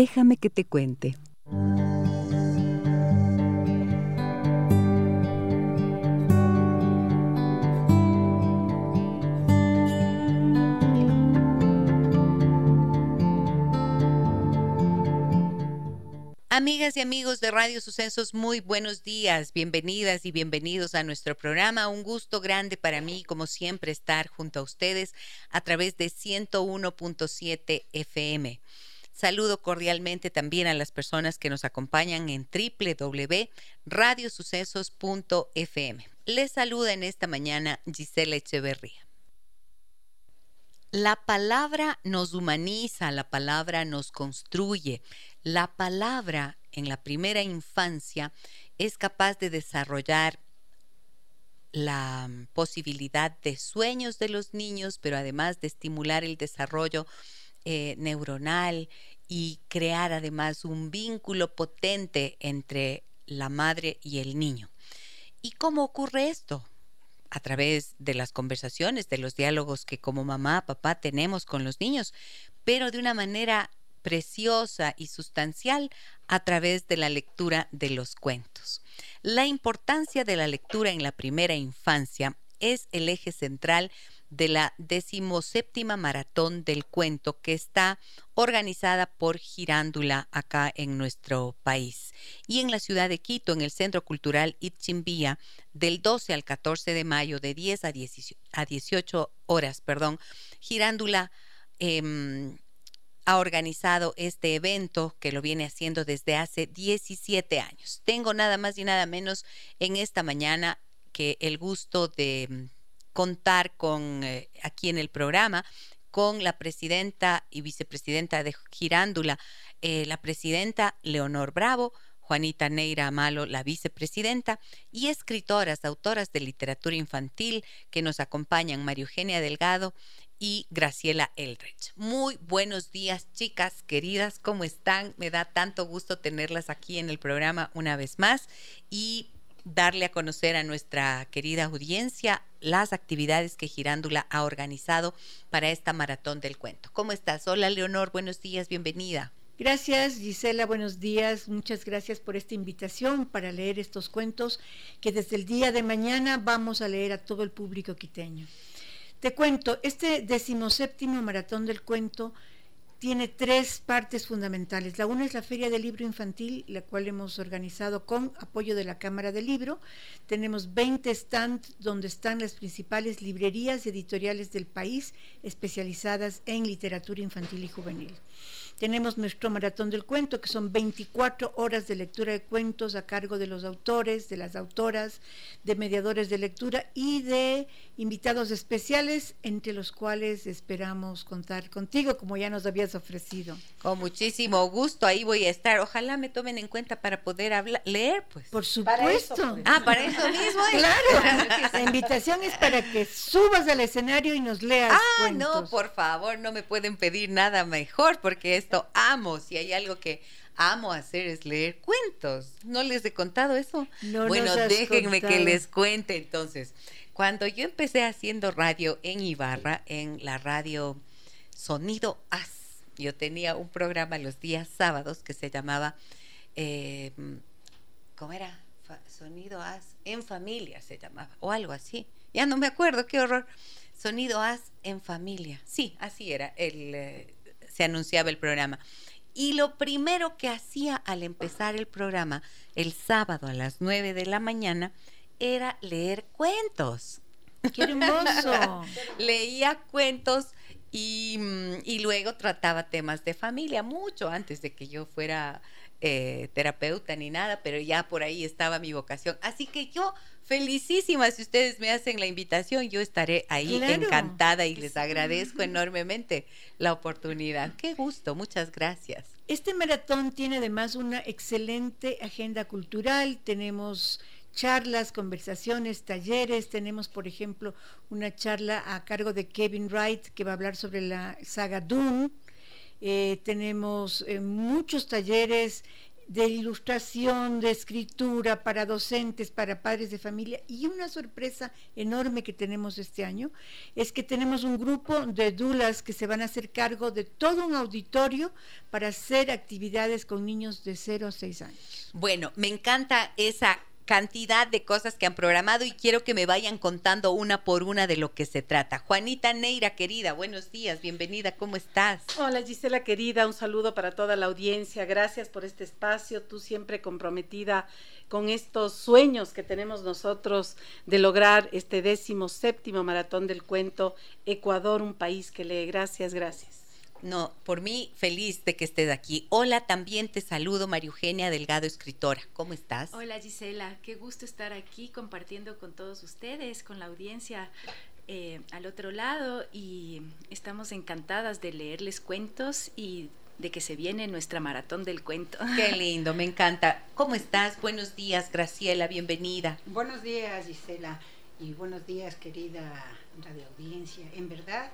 Déjame que te cuente. Amigas y amigos de Radio Sucesos, muy buenos días, bienvenidas y bienvenidos a nuestro programa. Un gusto grande para mí, como siempre, estar junto a ustedes a través de 101.7 FM. Saludo cordialmente también a las personas que nos acompañan en www.radiosucesos.fm. Les saluda en esta mañana Gisela Echeverría. La palabra nos humaniza, la palabra nos construye. La palabra en la primera infancia es capaz de desarrollar la posibilidad de sueños de los niños, pero además de estimular el desarrollo eh, neuronal y crear además un vínculo potente entre la madre y el niño. ¿Y cómo ocurre esto? a través de las conversaciones, de los diálogos que como mamá, papá tenemos con los niños, pero de una manera preciosa y sustancial a través de la lectura de los cuentos. La importancia de la lectura en la primera infancia es el eje central de la decimoséptima maratón del cuento que está organizada por Girándula acá en nuestro país. Y en la ciudad de Quito, en el Centro Cultural Itzimbía, del 12 al 14 de mayo, de 10 a 18, horas, perdón, Girándula em, ha organizado este evento que lo viene haciendo desde hace 17 años. Tengo nada más y nada menos en esta mañana que el gusto de contar con eh, aquí en el programa con la presidenta y vicepresidenta de Girándula, eh, la presidenta Leonor Bravo, Juanita Neira Amalo, la vicepresidenta, y escritoras, autoras de literatura infantil que nos acompañan, María Eugenia Delgado y Graciela Eldredge. Muy buenos días, chicas queridas, ¿cómo están? Me da tanto gusto tenerlas aquí en el programa una vez más y darle a conocer a nuestra querida audiencia las actividades que Girándula ha organizado para esta maratón del cuento. ¿Cómo estás? Hola Leonor, buenos días, bienvenida. Gracias Gisela, buenos días. Muchas gracias por esta invitación para leer estos cuentos que desde el día de mañana vamos a leer a todo el público quiteño. Te cuento, este decimoséptimo maratón del cuento tiene tres partes fundamentales. La una es la Feria del Libro Infantil, la cual hemos organizado con apoyo de la Cámara del Libro. Tenemos 20 stands donde están las principales librerías editoriales del país especializadas en literatura infantil y juvenil. Tenemos nuestro maratón del cuento, que son 24 horas de lectura de cuentos a cargo de los autores, de las autoras, de mediadores de lectura y de invitados especiales, entre los cuales esperamos contar contigo, como ya nos habías ofrecido. Con muchísimo gusto, ahí voy a estar. Ojalá me tomen en cuenta para poder hablar, leer, pues. Por supuesto. Pues. Ah, para eso mismo. claro. La invitación es para que subas al escenario y nos leas. Ah, no, por favor, no me pueden pedir nada mejor, porque es amo. Si hay algo que amo hacer es leer cuentos. ¿No les he contado eso? No bueno, déjenme que les cuente entonces. Cuando yo empecé haciendo radio en Ibarra, en la radio Sonido As, yo tenía un programa los días sábados que se llamaba, eh, ¿cómo era? Sonido As en familia se llamaba, o algo así. Ya no me acuerdo, qué horror. Sonido As en familia. Sí, así era el... Se anunciaba el programa. Y lo primero que hacía al empezar el programa, el sábado a las 9 de la mañana, era leer cuentos. ¡Qué hermoso! Leía cuentos y, y, luego trataba temas de familia, mucho antes de que yo fuera eh, terapeuta ni nada, pero ya por ahí estaba mi vocación. Así que yo felicísima si ustedes me hacen la invitación, yo estaré ahí encantada y les agradezco enormemente la oportunidad. Qué gusto, muchas gracias. Este maratón tiene además una excelente agenda cultural, tenemos charlas, conversaciones, talleres. Tenemos, por ejemplo, una charla a cargo de Kevin Wright que va a hablar sobre la saga Dune. Eh, tenemos eh, muchos talleres de ilustración, de escritura para docentes, para padres de familia. Y una sorpresa enorme que tenemos este año es que tenemos un grupo de dulas que se van a hacer cargo de todo un auditorio para hacer actividades con niños de 0 a 6 años. Bueno, me encanta esa cantidad de cosas que han programado y quiero que me vayan contando una por una de lo que se trata. Juanita Neira, querida, buenos días, bienvenida, ¿cómo estás? Hola Gisela, querida, un saludo para toda la audiencia, gracias por este espacio, tú siempre comprometida con estos sueños que tenemos nosotros de lograr este décimo séptimo maratón del cuento Ecuador, un país que lee. Gracias, gracias. No, por mí feliz de que estés aquí. Hola, también te saludo, María Eugenia Delgado, escritora. ¿Cómo estás? Hola, Gisela. Qué gusto estar aquí compartiendo con todos ustedes, con la audiencia eh, al otro lado y estamos encantadas de leerles cuentos y de que se viene nuestra maratón del cuento. Qué lindo, me encanta. ¿Cómo estás? Buenos días, Graciela, bienvenida. Buenos días, Gisela, y buenos días, querida radio audiencia. En verdad,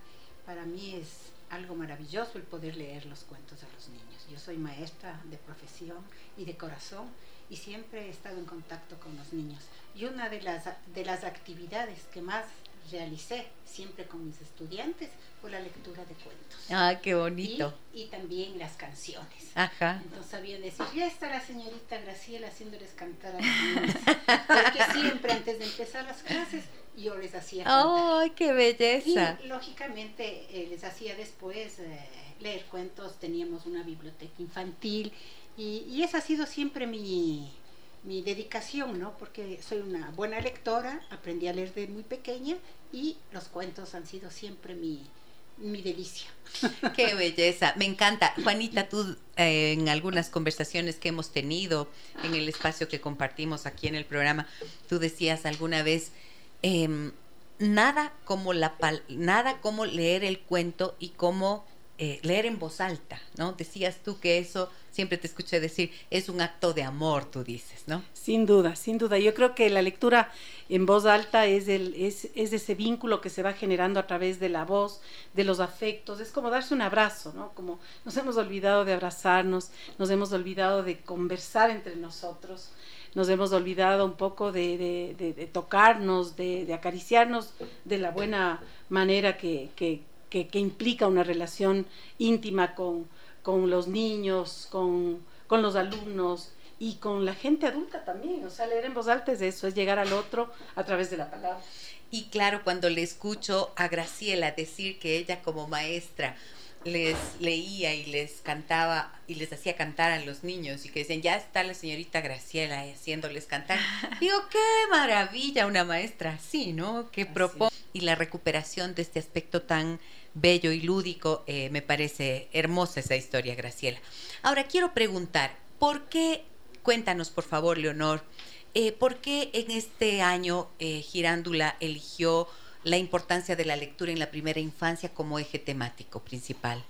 para mí es algo maravilloso el poder leer los cuentos a los niños. Yo soy maestra de profesión y de corazón y siempre he estado en contacto con los niños. Y una de las, de las actividades que más realicé siempre con mis estudiantes fue la lectura de cuentos. Ah, qué bonito. Y, también las canciones. Ajá. Entonces sabía decir, ya está la señorita Graciela haciéndoles cantar a los niños. Porque siempre antes de empezar las clases yo les hacía ¡Ay, qué belleza! Y lógicamente eh, les hacía después eh, leer cuentos, teníamos una biblioteca infantil y, y esa ha sido siempre mi, mi dedicación, ¿no? Porque soy una buena lectora, aprendí a leer de muy pequeña y los cuentos han sido siempre mi, mi delicia. Qué belleza, me encanta. Juanita, tú eh, en algunas conversaciones que hemos tenido en el espacio que compartimos aquí en el programa, tú decías alguna vez, Em, nada, como la, nada como leer el cuento y como eh, leer en voz alta, ¿no? Decías tú que eso, siempre te escuché decir, es un acto de amor, tú dices, ¿no? Sin duda, sin duda. Yo creo que la lectura en voz alta es, el, es, es ese vínculo que se va generando a través de la voz, de los afectos. Es como darse un abrazo, ¿no? Como nos hemos olvidado de abrazarnos, nos hemos olvidado de conversar entre nosotros nos hemos olvidado un poco de, tocarnos, de, acariciarnos de la buena manera que, implica una relación íntima con, los niños, con, los alumnos y con la gente adulta también. O sea, leer en voz alta es eso, es llegar al otro a través de la palabra. Y claro, cuando le escucho a Graciela decir que ella como maestra les leía y les cantaba y les hacía cantar a los niños y que decían, ya está la señorita Graciela haciéndoles cantar. Digo, qué maravilla una maestra así, ¿no? Que propone y la recuperación de este aspecto tan bello y lúdico, eh, me parece hermosa esa historia, Graciela. Ahora quiero preguntar, ¿por qué, cuéntanos por favor, Leonor, eh, ¿por qué en este año eh, Girándula eligió la importancia de la lectura en la primera infancia como eje temático principal?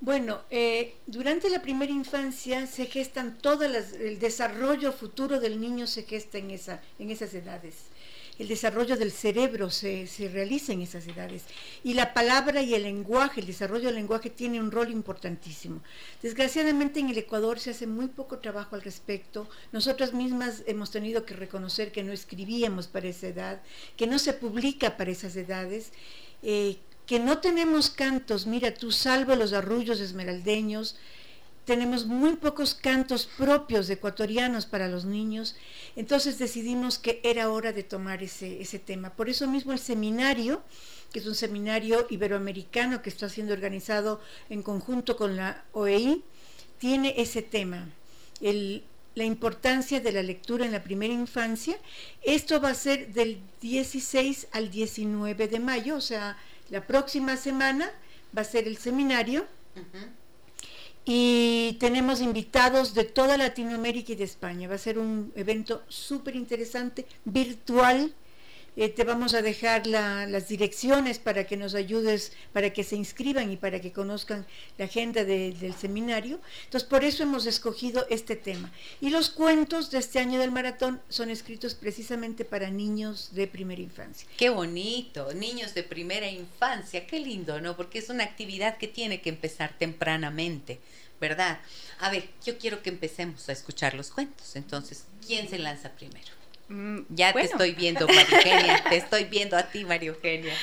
Bueno, eh, durante la primera infancia se gestan todo el desarrollo futuro del niño se gesta en, esa, en esas edades el desarrollo del cerebro se, realiza en esas edades. Y la palabra y el lenguaje, el desarrollo del lenguaje tiene un rol importantísimo. Desgraciadamente en el Ecuador se hace muy poco trabajo al respecto. Nosotras mismas hemos tenido que reconocer que no escribíamos para esa edad, que no se publica para esas edades. Eh, que no tenemos cantos, mira tú salvo los arrullos esmeraldeños, tenemos muy pocos cantos propios ecuatorianos para los niños, entonces decidimos que era hora de tomar ese, ese tema. Por eso mismo el seminario, que es un seminario iberoamericano que está siendo organizado en conjunto con la OEI, tiene ese tema, la importancia de la lectura en la primera infancia. Esto va a ser del 16 al 19 de mayo, o sea, la próxima semana va a ser el seminario. Y tenemos invitados de toda Latinoamérica y de España. Va a ser un evento súper interesante, virtual, te vamos a dejar las direcciones para que nos ayudes, para que se inscriban y para que conozcan la agenda del seminario. Entonces, por eso hemos escogido este tema. Y los cuentos de este año del maratón son escritos precisamente para niños de primera infancia. Qué bonito, niños de primera infancia, qué lindo, ¿no? Porque es una actividad que tiene que empezar tempranamente. ¿Verdad? A ver, yo quiero que empecemos a escuchar los cuentos. Entonces, ¿quién se lanza primero? Mm, ya te estoy viendo, María Eugenia. te estoy viendo a ti, María Eugenia.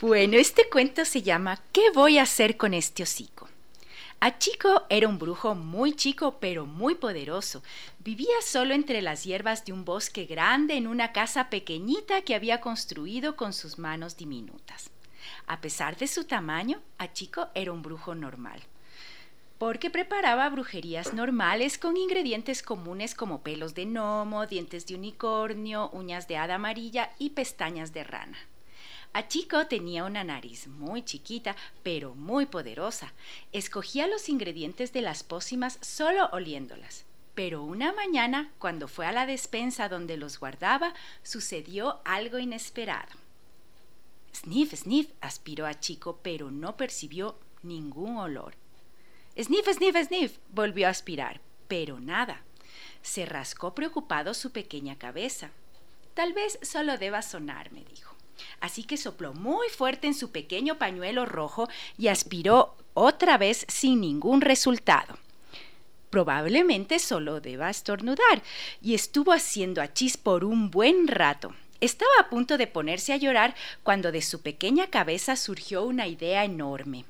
Bueno, este cuento se llama ¿Qué voy a hacer con este hocico? Achico era un brujo muy chico pero muy poderoso. Vivía solo entre las hierbas de un bosque grande en una casa pequeñita que había construido con sus manos diminutas. A pesar de su tamaño, Achico era un brujo normal porque preparaba brujerías normales con ingredientes comunes como pelos de gnomo, dientes de unicornio, uñas de hada amarilla y pestañas de rana. Chico tenía una nariz muy chiquita, pero muy poderosa. Escogía los ingredientes de las pócimas solo oliéndolas. Pero una mañana, cuando fue a la despensa donde los guardaba, sucedió algo inesperado. Sniff, sniff, aspiró a Chico, pero no percibió ningún olor. Sniff, sniff, sniff, volvió a aspirar, pero nada. Se rascó preocupado su pequeña cabeza. Tal vez solo deba sonar, me dijo. Así que sopló muy fuerte en su pequeño pañuelo rojo y aspiró otra vez sin ningún resultado. Probablemente solo deba estornudar, y estuvo haciendo achís por un buen rato. Estaba a punto de ponerse a llorar cuando de su pequeña cabeza surgió una idea enorme.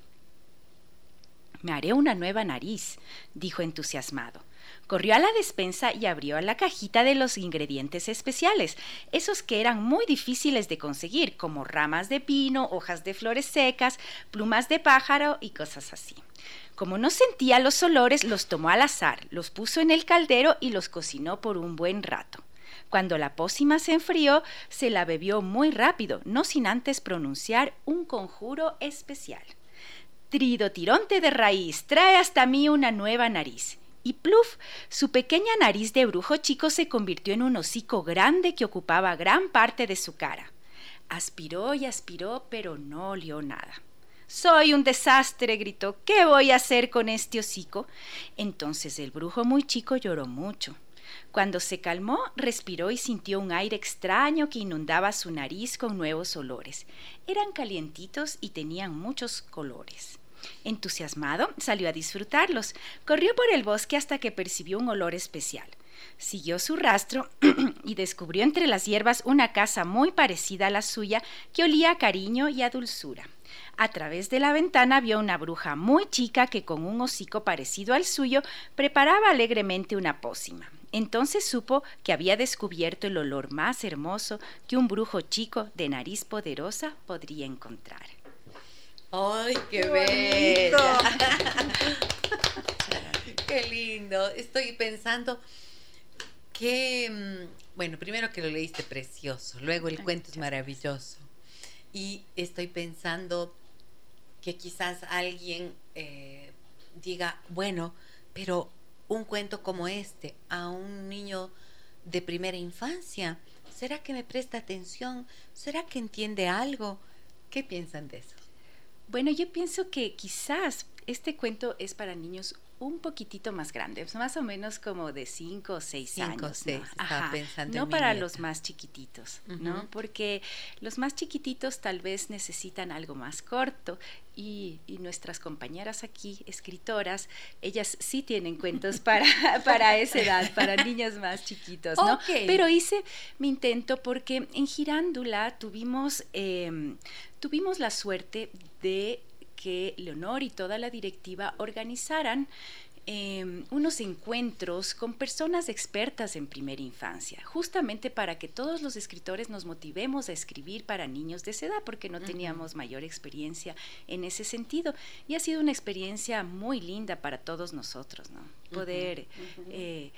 Me haré una nueva nariz, dijo entusiasmado. Corrió a la despensa y abrió la cajita de los ingredientes especiales, esos que eran muy difíciles de conseguir, como ramas de pino, hojas de flores secas, plumas de pájaro y cosas así. Como no sentía los olores, los tomó al azar, los puso en el caldero y los cocinó por un buen rato. Cuando la pócima se enfrió, se la bebió muy rápido, no sin antes pronunciar un conjuro especial. Trido tironte de raíz, trae hasta mí una nueva nariz. Y pluf, su pequeña nariz de brujo chico se convirtió en un hocico grande que ocupaba gran parte de su cara. Aspiró y aspiró, pero no olió nada. Soy un desastre, gritó. ¿Qué voy a hacer con este hocico? Entonces el brujo muy chico lloró mucho. Cuando se calmó, respiró y sintió un aire extraño que inundaba su nariz con nuevos olores. Eran calientitos y tenían muchos colores. Entusiasmado, salió a disfrutarlos. Corrió por el bosque hasta que percibió un olor especial. Siguió su rastro y descubrió entre las hierbas una casa muy parecida a la suya que olía a cariño y a dulzura. A través de la ventana vio una bruja muy chica que con un hocico parecido al suyo preparaba alegremente una pócima. Entonces supo que había descubierto el olor más hermoso que un brujo chico de nariz poderosa podría encontrar. ¡Ay, qué, bello! ¡Qué lindo! Estoy pensando que, mm, bueno, primero que lo leíste precioso, luego el cuento es maravilloso. Y estoy pensando que quizás alguien eh, diga, bueno, pero un cuento como este a un niño de primera infancia, ¿será que me presta atención? ¿Será que entiende algo? ¿Qué piensan de eso? Bueno, yo pienso que quizás este cuento es para niños un poquitito más grandes, más o menos como de 5 o 6 años. Seis, ¿no? pensando no para los más chiquititos, ¿no? Porque los más chiquititos tal vez necesitan algo más corto y, nuestras compañeras aquí, escritoras, ellas sí tienen cuentos para, para esa edad, para niños más chiquitos, ¿no? Pero hice mi intento porque en Girándula tuvimos, em, tuvimos la suerte de que Leonor y toda la directiva organizaran em, unos encuentros con personas expertas en primera infancia, justamente para que todos los escritores nos motivemos a escribir para niños de esa edad, porque no teníamos mayor experiencia en ese sentido. Y ha sido una experiencia muy linda para todos nosotros, ¿no? Poder... Eh,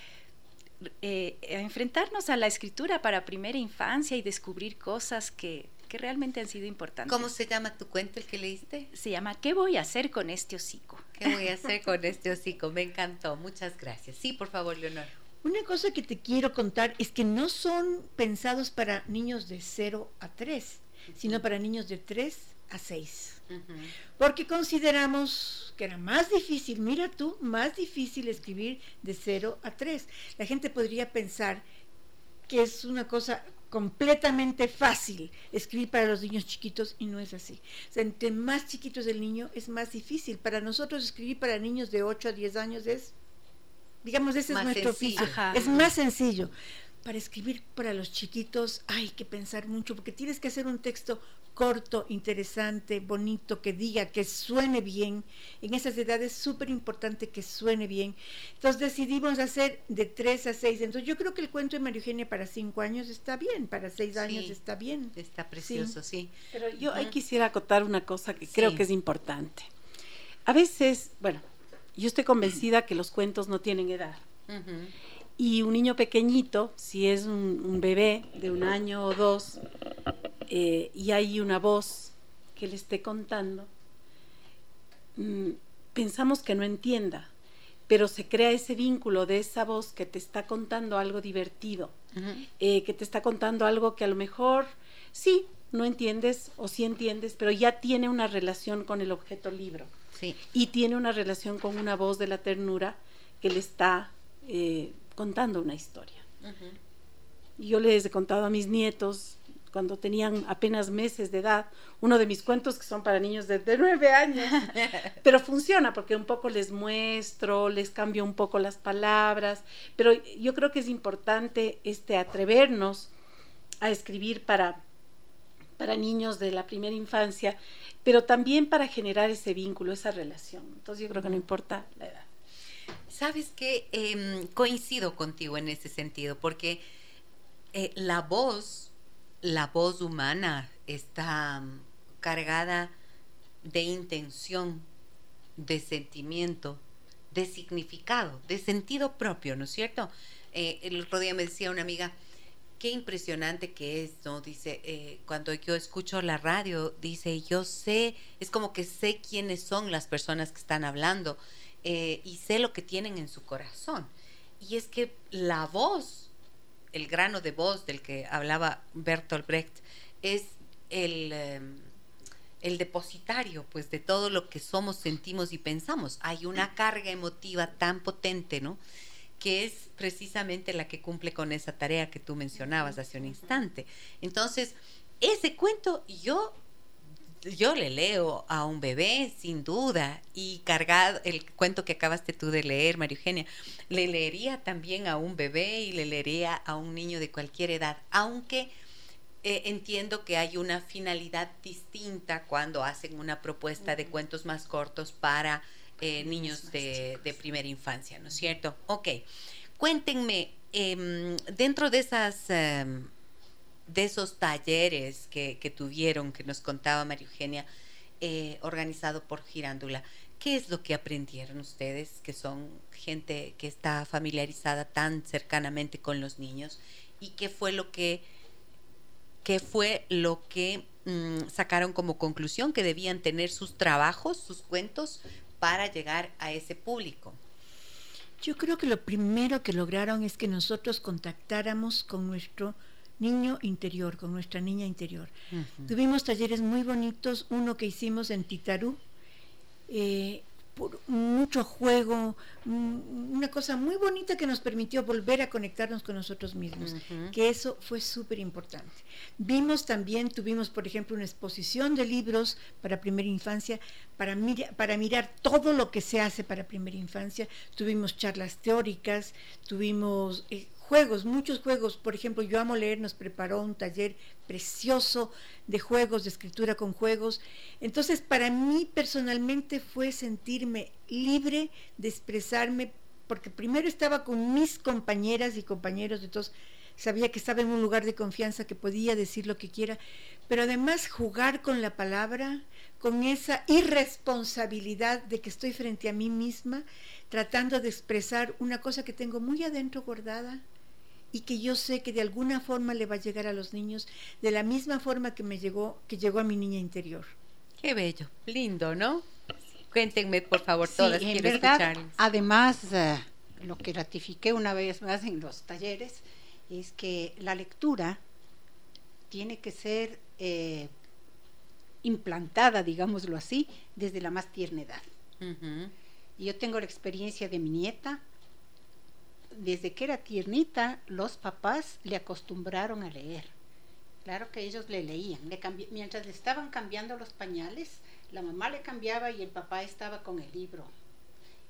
eh, enfrentarnos a la escritura para primera infancia y descubrir cosas que que realmente han sido importantes. ¿Cómo se llama tu cuento el que leíste? Se llama ¿Qué voy a hacer con este hocico? ¿Qué voy a hacer con este hocico? Me encantó, muchas gracias. Sí, por favor, Leonor. Una cosa que te quiero contar es que no son pensados para niños de 0 a 3, sino para niños de 3 a 6. Porque consideramos que era más difícil, mira tú, más difícil escribir de 0 a 3. La gente podría pensar que es una cosa completamente fácil escribir para los niños chiquitos y no es así. O sea, entre más chiquitos el niño es más difícil. Para nosotros escribir para niños de 8 a 10 años es, digamos, ese es nuestro oficio. Es más sencillo. Para escribir para los chiquitos hay que pensar mucho porque tienes que hacer un texto corto, interesante, bonito, que diga, que suene bien. En esas edades es súper importante que suene bien. Entonces decidimos hacer de tres a seis. Entonces yo creo que el cuento de María Eugenia para cinco años está bien, para seis años está bien. Está precioso, sí. Pero yo ahí quisiera acotar una cosa que creo que es importante. A veces, bueno, yo estoy convencida que los cuentos no tienen edad. Y un niño pequeñito, si es un, bebé de un año o dos, eh, y hay una voz que le esté contando, mm, pensamos que no entienda, pero se crea ese vínculo de esa voz que te está contando algo divertido, eh, que te está contando algo que a lo mejor sí, no entiendes o sí entiendes, pero ya tiene una relación con el objeto libro. Y tiene una relación con una voz de la ternura que le está eh, contando una historia. Yo les he contado a mis nietos cuando tenían apenas meses de edad, uno de mis cuentos que son para niños de, nueve años, pero funciona porque un poco les muestro, les cambio un poco las palabras, pero yo creo que es importante este atrevernos a escribir para, para niños de la primera infancia, pero también para generar ese vínculo, esa relación. Entonces yo creo que no importa la edad. Sabes que em, coincido contigo en ese sentido, porque eh, la voz la voz humana está mm, cargada de intención, de sentimiento, de significado, de sentido propio, ¿no es cierto? Eh, el otro día me decía una amiga, qué impresionante que es, ¿no? Dice, eh, cuando yo escucho la radio, dice, yo sé, es como que sé quiénes son las personas que están hablando eh, y sé lo que tienen en su corazón. Y es que la voz el grano de voz del que hablaba Bertolt Brecht es el, em, el depositario pues de todo lo que somos, sentimos y pensamos. Hay una carga emotiva tan potente, ¿no? que es precisamente la que cumple con esa tarea que tú mencionabas hace un instante. Entonces, ese cuento yo yo le leo a un bebé, sin duda, y cargado, el cuento que acabaste tú de leer, María Eugenia, le leería también a un bebé y le leería a un niño de cualquier edad, aunque eh, entiendo que hay una finalidad distinta cuando hacen una propuesta de cuentos más cortos para eh, niños de, primera infancia, ¿no es cierto? Ok, cuéntenme, em, dentro de esas... De esos talleres que, tuvieron, que nos contaba María Eugenia, eh, organizado por Girándula. ¿Qué es lo que aprendieron ustedes, que son gente que está familiarizada tan cercanamente con los niños? ¿Y qué fue lo que, qué fue lo que mm, sacaron como conclusión que debían tener sus trabajos, sus cuentos, para llegar a ese público? Yo creo que lo primero que lograron es que nosotros contactáramos con nuestro niño interior, con nuestra niña interior. Tuvimos talleres muy bonitos, uno que hicimos en Titarú, eh, por mucho juego, mm, una cosa muy bonita que nos permitió volver a conectarnos con nosotros mismos, que eso fue súper importante. Vimos también, tuvimos por ejemplo una exposición de libros para primera infancia, para, para mirar todo lo que se hace para primera infancia, tuvimos charlas teóricas, tuvimos... Eh, juegos, muchos juegos. Por ejemplo, Yo Amo Leer nos preparó un taller precioso de juegos, de escritura con juegos. Entonces, para mí personalmente fue sentirme libre de expresarme, porque primero estaba con mis compañeras y compañeros, entonces sabía que estaba en un lugar de confianza, que podía decir lo que quiera, pero además jugar con la palabra, con esa irresponsabilidad de que estoy frente a mí misma, tratando de expresar una cosa que tengo muy adentro guardada, y que yo sé que de alguna forma le va a llegar a los niños de la misma forma que me llegó, que llegó a mi niña interior. Qué bello, lindo, ¿no? Cuéntenme, por favor, todas, en quiero verdad, Además, eh, lo que ratifiqué una vez más en los talleres es que la lectura tiene que ser eh, implantada, digámoslo así, desde la más tierna edad. Y yo tengo la experiencia de mi nieta. Desde que era tiernita, los papás le acostumbraron a leer. Claro que ellos le leían. mientras le estaban cambiando los pañales, la mamá le cambiaba y el papá estaba con el libro.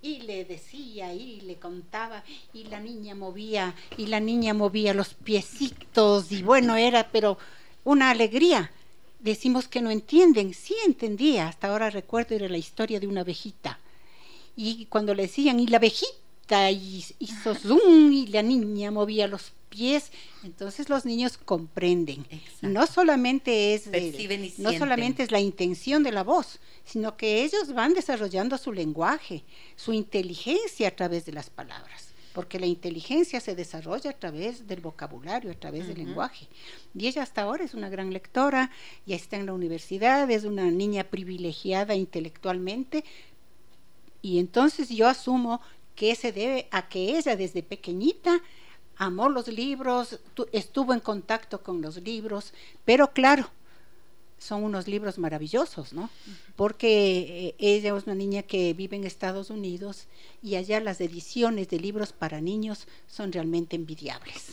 Y le decía y le contaba y la niña movía y la niña movía los piecitos y bueno, era pero una alegría decimos que no entienden. Sí entendía, hasta ahora recuerdo era la historia de una abejita. Y cuando le decían, y la abejita hizo zoom y la niña movía los pies, entonces los niños comprenden. No solamente es no solamente es la intención de la voz, sino que ellos van desarrollando su lenguaje, su inteligencia a través de las palabras porque la inteligencia se desarrolla a través del vocabulario, a través del lenguaje. Y ella hasta ahora es una gran lectora, ya está en la universidad, es una niña privilegiada intelectualmente, y entonces yo asumo que se debe a que ella desde pequeñita amó los libros, estuvo en contacto con los libros, pero claro, son unos libros maravillosos, ¿no? Porque eh, ella es una niña que vive en Estados Unidos y allá las ediciones de libros para niños son realmente envidiables.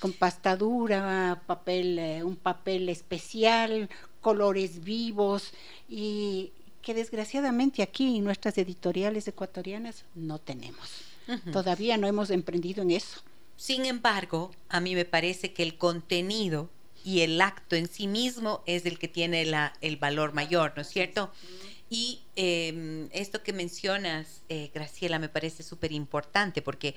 Con pastadura, papel, eh, un papel especial, colores vivos y que desgraciadamente aquí en nuestras editoriales ecuatorianas no tenemos. Todavía no hemos emprendido en eso. Sin embargo, a mí me parece que el contenido y el acto en sí mismo es el que tiene la, el valor mayor, ¿no es cierto? Y em, esto que mencionas, eh, Graciela, me parece súper importante porque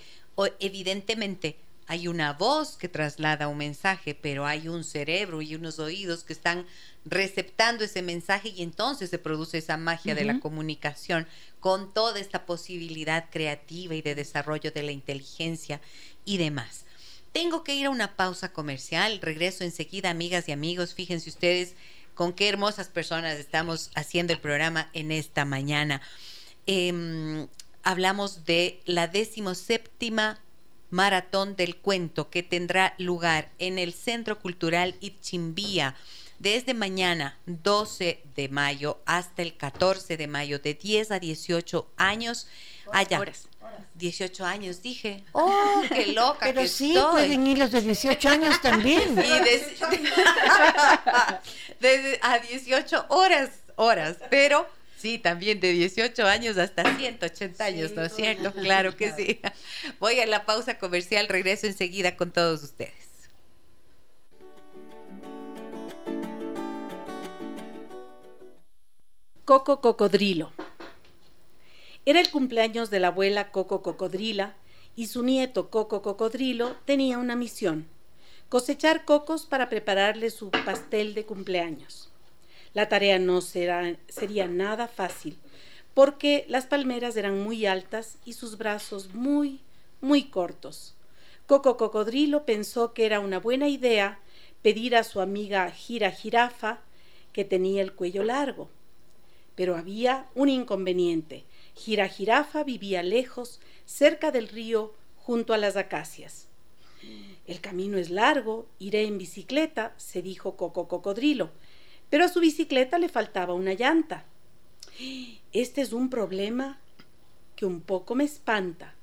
evidentemente hay una voz que traslada un mensaje, pero hay un cerebro y unos oídos que están receptando ese mensaje y entonces se produce esa magia de la comunicación con toda esta posibilidad creativa y de desarrollo de la inteligencia y demás. Tengo que ir a una pausa comercial, regreso enseguida, amigas y amigos. Fíjense ustedes con qué hermosas personas estamos haciendo el programa en esta mañana. Em, hablamos de la decimoséptima maratón del cuento que tendrá lugar en el Centro Cultural Itchimbía desde mañana 12 de mayo hasta el 14 de mayo de 10 a 18 años allá. 18 años, dije. ¡Oh, qué loca Pero sí, pueden ir los de 18 años también. Y a 18 horas, horas, pero sí, también de 18 años hasta 180 años, ¿no es cierto? Claro que sí. Voy a la pausa comercial, regreso enseguida con todos ustedes. Coco Cocodrilo. Era el cumpleaños de la abuela Coco Cocodrila y su nieto Coco Cocodrilo tenía una misión, cosechar cocos para prepararle su pastel de cumpleaños. La tarea no sería nada fácil, porque las palmeras eran muy altas y sus brazos muy, muy cortos. Coco Cocodrilo pensó que era una buena idea pedir a su amiga Gira Jirafa, que tenía el cuello largo. Pero había un inconveniente. Gira vivía lejos, cerca del río, junto a las acacias. El camino es largo, iré en bicicleta, se dijo Coco Cocodrilo, pero a su bicicleta le faltaba una llanta. Este es un problema que un poco me espanta.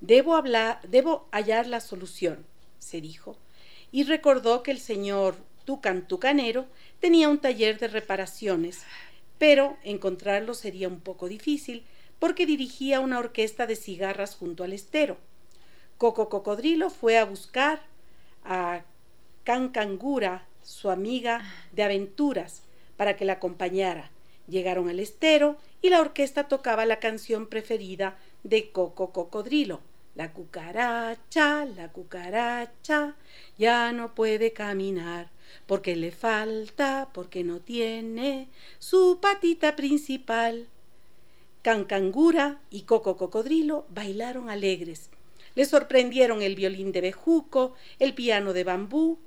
Debo hablar, debo hallar la solución, se dijo, y recordó que el señor Tucan Tucanero tenía un taller de reparaciones, pero encontrarlo sería un poco difícil, porque dirigía una orquesta de cigarras junto al estero. Coco Cocodrilo fue a buscar a Cancangura, su amiga de aventuras, para que la acompañara. Llegaron al estero y la orquesta tocaba la canción preferida de Coco Cocodrilo. La cucaracha, la cucaracha, ya no puede caminar, porque le falta, porque no tiene su patita principal. Cancangura y Coco Cocodrilo bailaron alegres. Le sorprendieron el violín de bejuco, el piano de bambú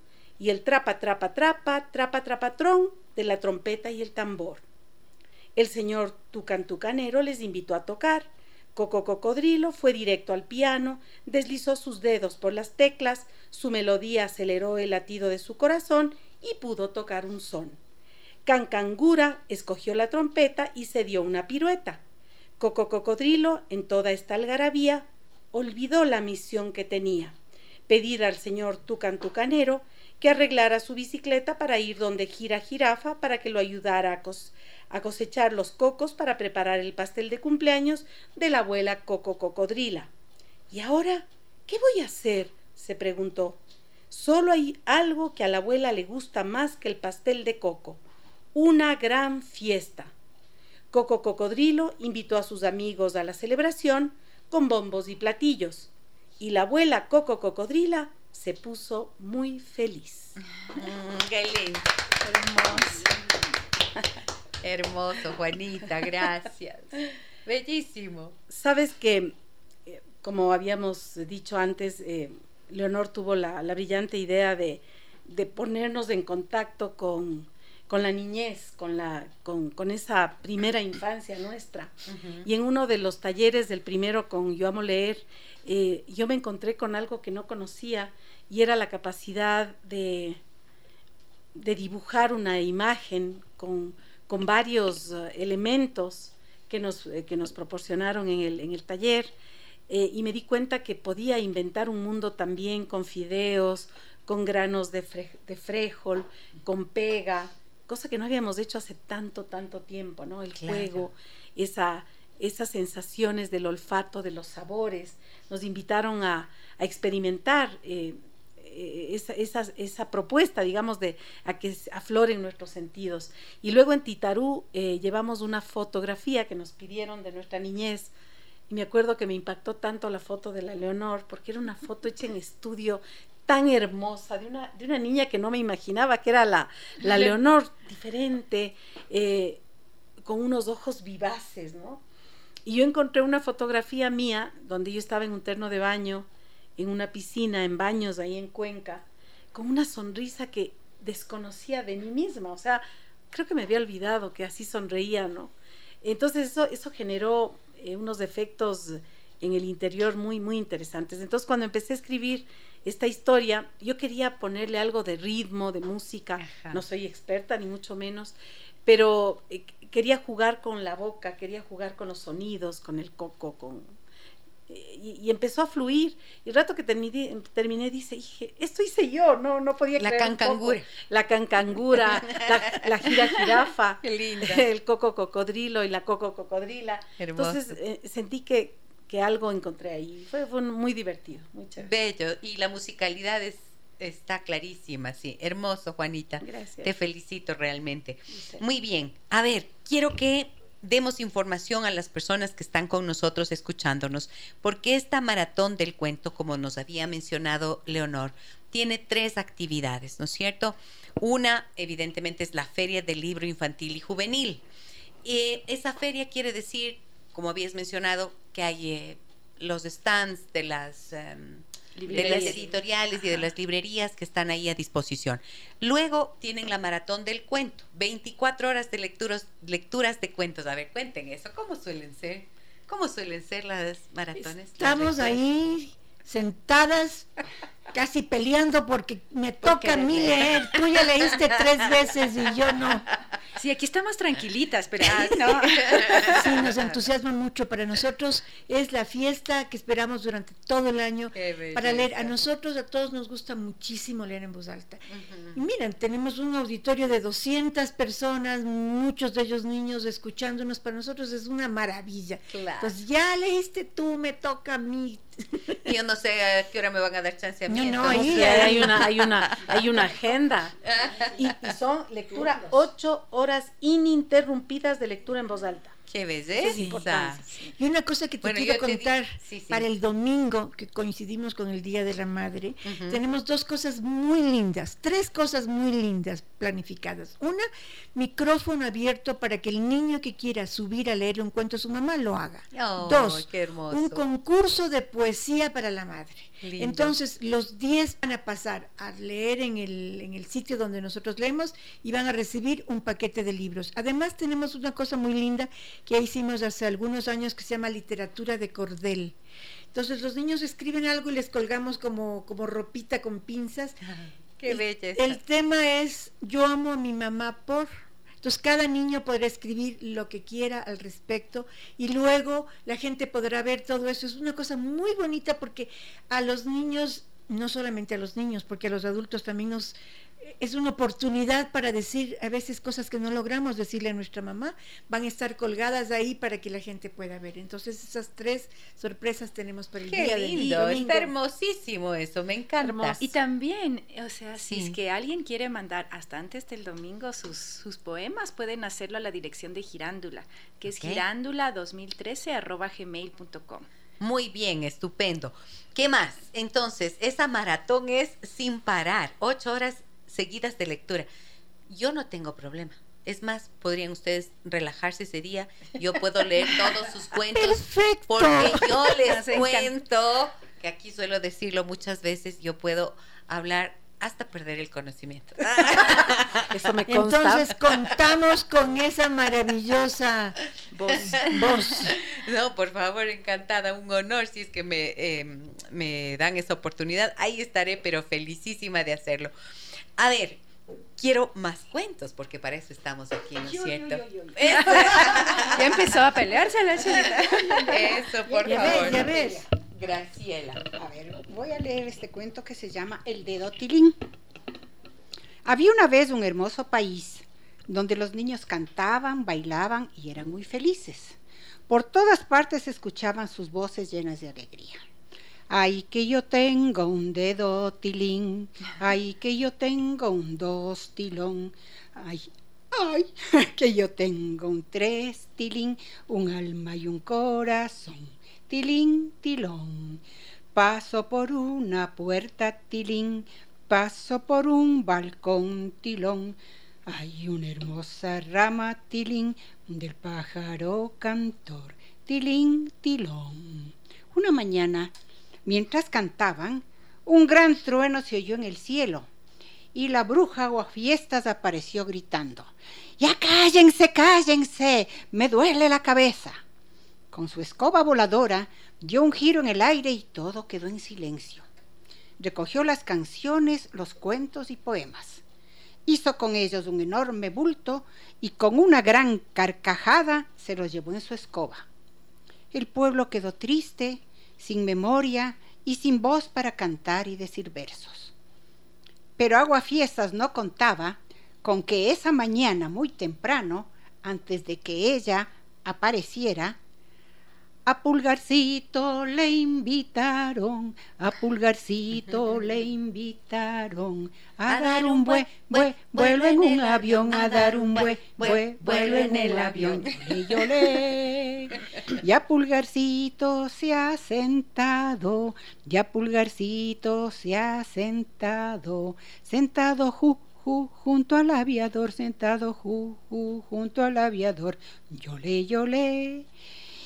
y el trapa, trapa, trapa, trapa, trapatrón de la trompeta y el tambor. El señor Tucan Tucanero les invitó a tocar. Coco Cocodrilo fue directo al piano, deslizó sus dedos por las teclas, su melodía aceleró el latido de su corazón y pudo tocar un son. Cancangura escogió la trompeta y se dio una pirueta. Coco Cocodrilo, en toda esta algarabía, olvidó la misión que tenía, pedir al señor Tucan Tucanero que arreglara su bicicleta para ir donde gira Jirafa para que lo ayudara a, a cosechar los cocos para preparar el pastel de cumpleaños de la abuela Coco Cocodrila. ¿Y ahora qué voy a hacer? se preguntó. Solo hay algo que a la abuela le gusta más que el pastel de coco, una gran fiesta. Coco Cocodrilo invitó a sus amigos a la celebración con bombos y platillos, y la abuela Coco Cocodrila se puso muy feliz. Mm, qué lindo. Hermoso. Hermoso, Juanita, gracias. Bellísimo. Sabes que, eh, como habíamos dicho antes, eh, Leonor tuvo la, brillante idea de, ponernos en contacto con, la niñez, con, la, con, esa primera infancia nuestra. Y en uno de los talleres del primero con Yo Amo Leer, eh, yo me encontré con algo que no conocía y era la capacidad de, de dibujar una imagen con, varios eh, elementos que nos, eh, que nos proporcionaron en el, en el taller eh, y me di cuenta que podía inventar un mundo también con fideos, con granos de, de frejol, con pega, cosa que no habíamos hecho hace tanto, tanto tiempo, ¿no? El juego, esa, esas sensaciones del olfato, de los sabores, nos invitaron a, experimentar. Eh, eh, esa, esa, propuesta, digamos, de a que afloren nuestros sentidos. Y luego en Titarú llevamos una fotografía que nos pidieron de nuestra niñez y me acuerdo que me impactó tanto la foto de la Leonor, porque era una foto hecha en estudio tan hermosa, de una, de una niña que no me imaginaba que era la, la Leonor, diferente, eh, con unos ojos vivaces, ¿no? Y yo encontré una fotografía mía donde yo estaba en un terno de baño, en una piscina, en baños ahí en Cuenca, con una sonrisa que desconocía de mí misma, o sea, creo que me había olvidado que así sonreía, ¿no? Entonces eso, eso generó eh, unos efectos en el interior muy, muy interesantes. Entonces, cuando empecé a escribir esta historia, yo quería ponerle algo de ritmo, de música. No soy experta, ni mucho menos, pero eh, quería jugar con la boca, quería jugar con los sonidos, con el coco, con y, empezó a fluir. Y el rato que terminé, terminé dice, dije, esto hice yo, no, no podía La cancangura. La cancangura, la, gira jirafa, el coco cocodrilo y la coco cocodrila. Entonces eh, sentí que, que algo encontré ahí. Fue, fue muy divertido, muy chévere. Bello. Y la musicalidad está clarísima, sí. Hermoso, Juanita. Gracias. Te felicito realmente. Muy bien. A ver, quiero que demos información a las personas que están con nosotros escuchándonos, porque esta maratón del cuento, como nos había mencionado Leonor, tiene tres actividades, ¿no es cierto? Una, evidentemente, es la Feria del Libro Infantil y Juvenil. y esa feria quiere decir, como habías mencionado, que hay eh, los stands de las... De las editoriales y de las librerías que están ahí a disposición. Luego tienen la maratón del cuento, 24 horas de lecturas, lecturas de cuentos. A ver, cuenten eso, ¿cómo suelen ser? ¿Cómo suelen ser las maratones? Estamos ahí sentadas casi peleando porque me toca a mí leer. Tú ya leíste tres veces y yo no. Sí, aquí estamos tranquilitas, pero no. Sí, nos entusiasma mucho. Para nosotros es la fiesta que esperamos durante todo el año para leer. A nosotros, a todos nos gusta muchísimo leer en voz alta. Y miren, tenemos un auditorio de 200 personas, muchos de ellos niños escuchándonos. Para nosotros es una maravilla. Claro. Pues ya leíste tú, me toca a mí. Yo no sé a qué hora me van a dar chance a mí. No, hay, una, hay, una, hay una agenda. Y, son lectura, ocho horas ininterrumpidas de lectura en voz alta. Qué belleza. Y una cosa que te Bueno, quiero te contar sí, sí. para el domingo, que coincidimos con el Día de la Madre, tenemos dos cosas muy lindas, tres cosas muy lindas planificadas. Una, micrófono abierto para que el niño que quiera subir a leer un cuento a su mamá lo haga. Oh, dos, qué hermoso. un concurso de poesía para la madre. Lindo. Entonces, los 10 van a pasar a leer en el, en el sitio donde nosotros leemos y van a recibir un paquete de libros. Además, tenemos una cosa muy linda que hicimos hace algunos años que se llama literatura de cordel. Entonces, los niños escriben algo y les colgamos como, como ropita con pinzas. Qué El- belleza. El tema es yo amo a mi mamá por. Entonces cada niño podrá escribir lo que quiera al respecto y luego la gente podrá ver todo eso. Es una cosa muy bonita porque a los niños, no solamente a los niños, porque a los adultos también nos es una oportunidad para decir a veces cosas que no logramos decirle a nuestra mamá, van a estar colgadas ahí para que la gente pueda ver. Entonces esas tres sorpresas tenemos para el Qué día del lindo, domingo. está hermosísimo eso, me encanta. Hermoso. Y también, o sea, si es que alguien quiere mandar hasta antes del domingo sus, sus poemas, pueden hacerlo a la dirección de Girándula, que es Ok. girándula2013 arroba gmail.com. Muy bien, estupendo. ¿Qué más? Entonces, esa maratón es sin parar, ocho horas seguidas de lectura. Yo no tengo problema. Es más, podrían ustedes relajarse ese día. Yo puedo leer todos sus cuentos. Perfecto. Porque yo les cuento, que aquí suelo decirlo muchas veces, yo puedo hablar hasta perder el conocimiento. Eso me consta. Entonces contamos con esa maravillosa Vos. voz. No, por favor, encantada, un honor si es que me, eh, me dan esa oportunidad. Ahí estaré, pero felicísima de hacerlo. A ver, quiero más cuentos, porque para eso estamos aquí, ¿no es cierto? Eso, Ya empezó a pelearse la señora. eso, por Ya favor. ves, ya ves. Graciela. A ver, voy a leer este cuento que se llama El dedo tilín. Había una vez un hermoso país donde los niños cantaban, bailaban y eran muy felices. Por todas partes se escuchaban sus voces llenas de alegría. Ay, que yo tengo un dedo tilín, ay, que yo tengo un dos tilón, ay, ay, que yo tengo un tres tilín, un alma y un corazón, tilín, tilón. Paso por una puerta, tilín, paso por un balcón, tilón. Hay una hermosa rama, tilín, del pájaro cantor, tilín, tilón. Una mañana, mientras cantaban, un gran trueno se oyó en el cielo y la bruja Aguafiestas apareció gritando: ¡Ya cállense, cállense! ¡Me duele la cabeza! Con su escoba voladora dio un giro en el aire y todo quedó en silencio. Recogió las canciones, los cuentos y poemas. Hizo con ellos un enorme bulto y con una gran carcajada se los llevó en su escoba. El pueblo quedó triste, sin memoria y sin voz para cantar y decir versos. Pero Aguafiestas no contaba con que esa mañana muy temprano, antes de que ella apareciera, a Pulgarcito le invitaron, a Pulgarcito le invitaron a dar un bue, bue, vuelo en un avión, a dar un bue, bue, vuelo en el avión. Y yo le, ya Pulgarcito se ha sentado, ya Pulgarcito se ha sentado, sentado ju, ju, junto al aviador, sentado ju, ju, junto al aviador. Yo le, yo le.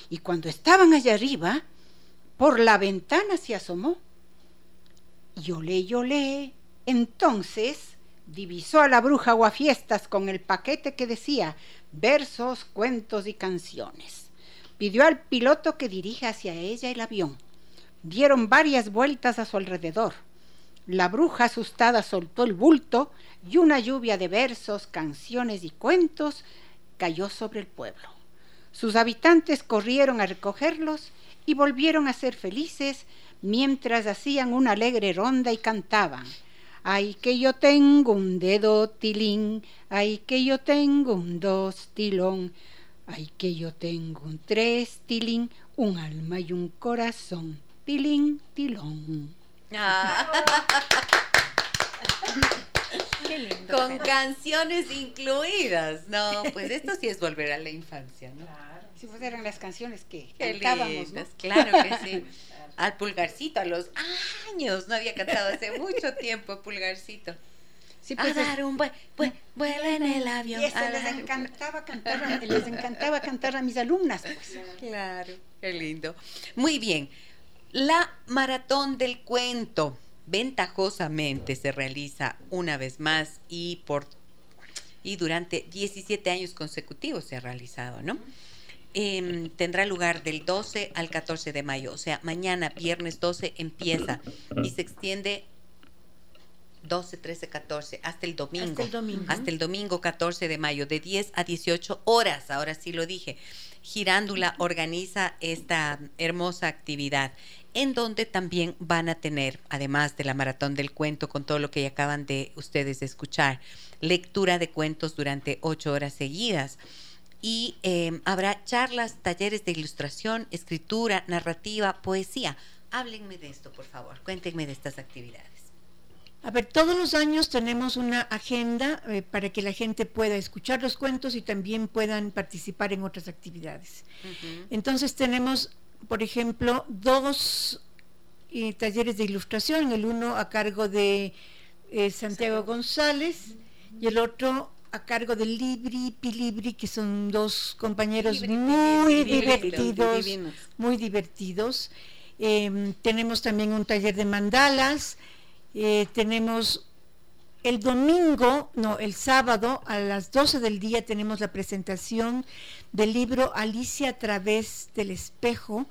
Y cuando estaban allá arriba, por la ventana se asomó. Yolé, yolé. Entonces divisó a la bruja Guafiestas con el paquete que decía versos, cuentos y canciones. Pidió al piloto que dirija hacia ella el avión. Dieron varias vueltas a su alrededor. La bruja asustada soltó el bulto y una lluvia de versos, canciones y cuentos cayó sobre el pueblo. Sus habitantes corrieron a recogerlos y volvieron a ser felices mientras hacían una alegre ronda y cantaban. Ay, que yo tengo un dedo tilín, ay, que yo tengo un dos tilón, ay, que yo tengo un tres tilín, un alma y un corazón, tilín, tilón. Ah, Qué lindo. con canciones incluidas. No, pues esto sí es volver a la infancia, ¿no? Sí, pues eran las canciones que Qué cantábamos, ¿no? claro que sí. Al pulgarcito, a los años, no había cantado hace mucho tiempo pulgarcito. Sí, a pues, dar un vuelo en el avión. y eso a les dar- encantaba cantar, a- les encantaba cantar a mis alumnas, pues. Claro, qué lindo. Muy bien. La maratón del cuento ventajosamente se realiza una vez más y por y durante 17 años consecutivos se ha realizado, ¿no? Em, tendrá lugar del 12 al 14 de mayo, o sea, mañana, viernes 12, empieza y se extiende 12, 13, 14, hasta el domingo. Hasta el domingo. Hasta el domingo 14 de mayo, de 10 a 18 horas, ahora sí lo dije. Girándula organiza esta hermosa actividad, en donde también van a tener, además de la maratón del cuento, con todo lo que ya acaban de ustedes de escuchar, lectura de cuentos durante ocho horas seguidas. Y eh, habrá charlas, talleres de ilustración, escritura, narrativa, poesía. Háblenme de esto, por favor. Cuéntenme de estas actividades. A ver, todos los años tenemos una agenda eh, para que la gente pueda escuchar los cuentos y también puedan participar en otras actividades. Entonces tenemos, por ejemplo, dos eh, talleres de ilustración, el uno a cargo de eh, Santiago González y el otro a cargo de Libri Pilibri, que son dos compañeros Libri, muy Pilibri, divertidos, muy divertidos. Eh, tenemos también un taller de mandalas, eh, tenemos el domingo, no, el sábado a las 12 del día tenemos la presentación del libro Alicia a través del espejo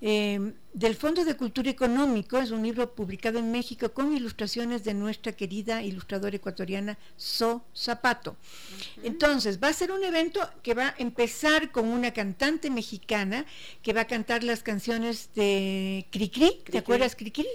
eh, del Fondo de Cultura Económico. Es un libro publicado en México con ilustraciones de nuestra querida ilustradora ecuatoriana So Zapato. Entonces, va a ser un evento que va a empezar con una cantante mexicana que va a cantar las canciones de Cricri. ¿Te acuerdas Cricri?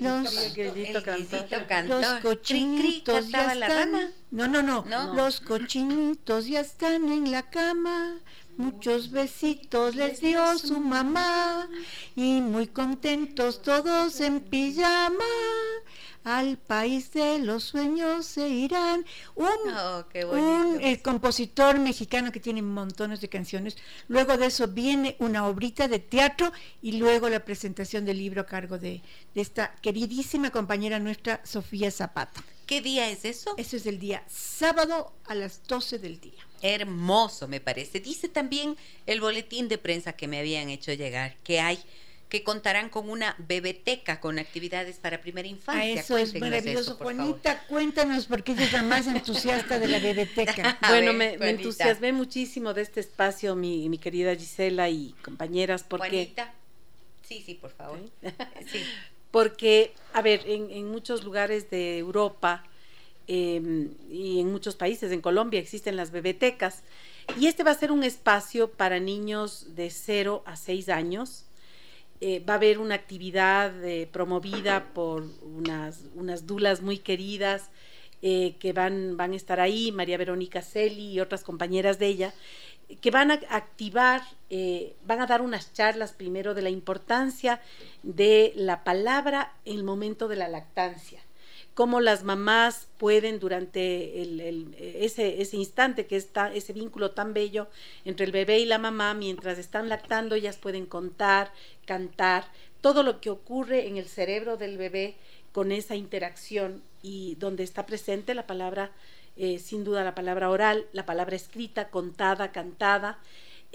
Los, El cantó. los cochinitos ya la están. rana. No, no, no, No. Los cochinitos ya están en la cama. Muchos besitos les dio su mamá. Y muy contentos todos en pijama. Al país de los sueños se irán. Un Oh, qué un bonito. eh, compositor mexicano que tiene montones de canciones. Luego de eso viene una obrita de teatro y luego la presentación del libro a cargo de, de esta queridísima compañera nuestra, Sofía Zapata. ¿Qué día es eso? Eso es el día sábado a las 12 del día. Hermoso, me parece. Dice también el boletín de prensa que me habían hecho llegar que hay que contarán con una bebeteca con actividades para primera A infancia. eso es maravilloso. eso, por favor. Juanita, cuéntanos porque ella es la más entusiasta de la bebeteca. Bueno, ver, me, me Juanita. entusiasmé muchísimo de este espacio, mi, mi querida Gisela y compañeras, porque, Juanita. Sí, sí, por favor. Sí. porque a ver, en, muchos lugares de Europa eh, y en muchos países, en Colombia existen las bebetecas, y este va a ser un espacio para niños de 0 a 6 años. Eh, va a haber una actividad eh, promovida por unas, unas dulas muy queridas eh, que van, van a estar ahí, María Verónica Celi y otras compañeras de ella, que van a activar, eh, van a dar unas charlas primero de la importancia de la palabra en el momento de la lactancia. Cómo las mamás pueden durante ese, ese instante que está ese vínculo tan bello entre el bebé y la mamá mientras están lactando ellas pueden contar cantar todo lo que ocurre en el cerebro del bebé con esa interacción y donde está presente la palabra eh, sin duda la palabra oral la palabra escrita contada cantada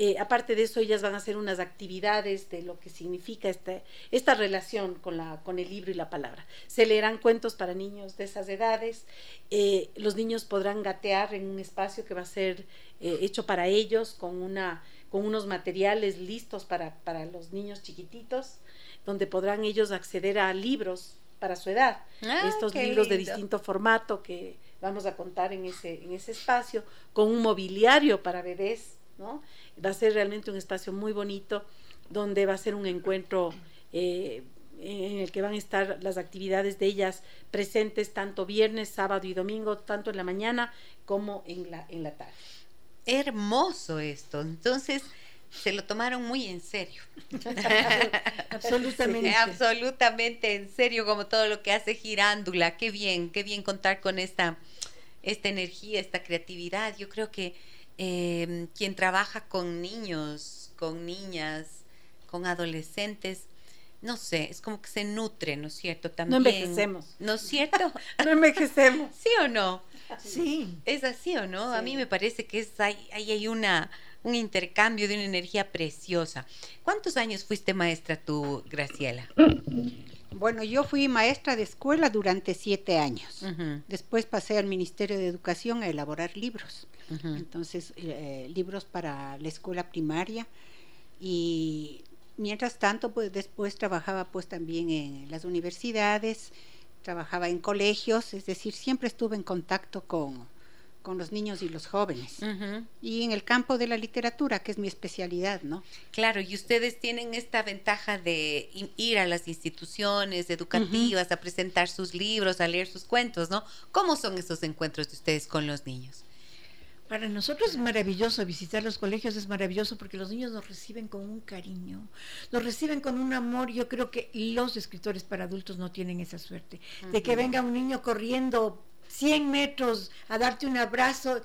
eh, aparte de eso, ellas van a hacer unas actividades de lo que significa este, esta relación con, la, con el libro y la palabra. Se leerán cuentos para niños de esas edades. eh, los niños podrán gatear en un espacio que va a ser eh, hecho para ellos con, una, con unos materiales listos para, para los niños chiquititos, donde podrán ellos acceder a libros para su edad. Ah, Estos libros de distinto formato que vamos a contar en ese, en ese espacio, con un mobiliario para bebés, ¿no? Va a ser realmente un espacio muy bonito, donde va a ser un encuentro eh, en el que van a estar las actividades de ellas presentes tanto viernes, sábado y domingo, tanto en la mañana como en la, en la tarde. Hermoso esto. Entonces, se lo tomaron muy en serio. Absolutamente. Absolutamente en serio, como todo lo que hace Girándula. Qué bien, qué bien contar con esta, esta energía, esta creatividad. Yo creo que eh, quien trabaja con niños con niñas, con adolescentes, no sé, es como que se nutre, ¿no es cierto? También, no envejecemos. ¿No es cierto? no envejecemos. ¿Sí o no? Sí. ¿Es así o no? A mí me parece que es ahí, ahí hay una, un intercambio de una energía preciosa. ¿Cuántos años fuiste maestra tú, Graciela? Bueno, yo fui maestra de escuela durante siete años. Después pasé al Ministerio de Educación a elaborar libros. Entonces, eh, libros para la escuela primaria. Y mientras tanto, pues después trabajaba pues también en las universidades, trabajaba en colegios, es decir, siempre estuve en contacto con, con los niños y los jóvenes. Y en el campo de la literatura, que es mi especialidad, ¿no? Claro, y ustedes tienen esta ventaja de ir a las instituciones educativas, a presentar sus libros, a leer sus cuentos, ¿no? ¿Cómo son esos encuentros de ustedes con los niños? Para nosotros es maravilloso visitar los colegios, es maravilloso porque los niños nos reciben con un cariño, nos reciben con un amor. Yo creo que los escritores para adultos no tienen esa suerte, de que venga un niño corriendo 100 metros a darte un abrazo.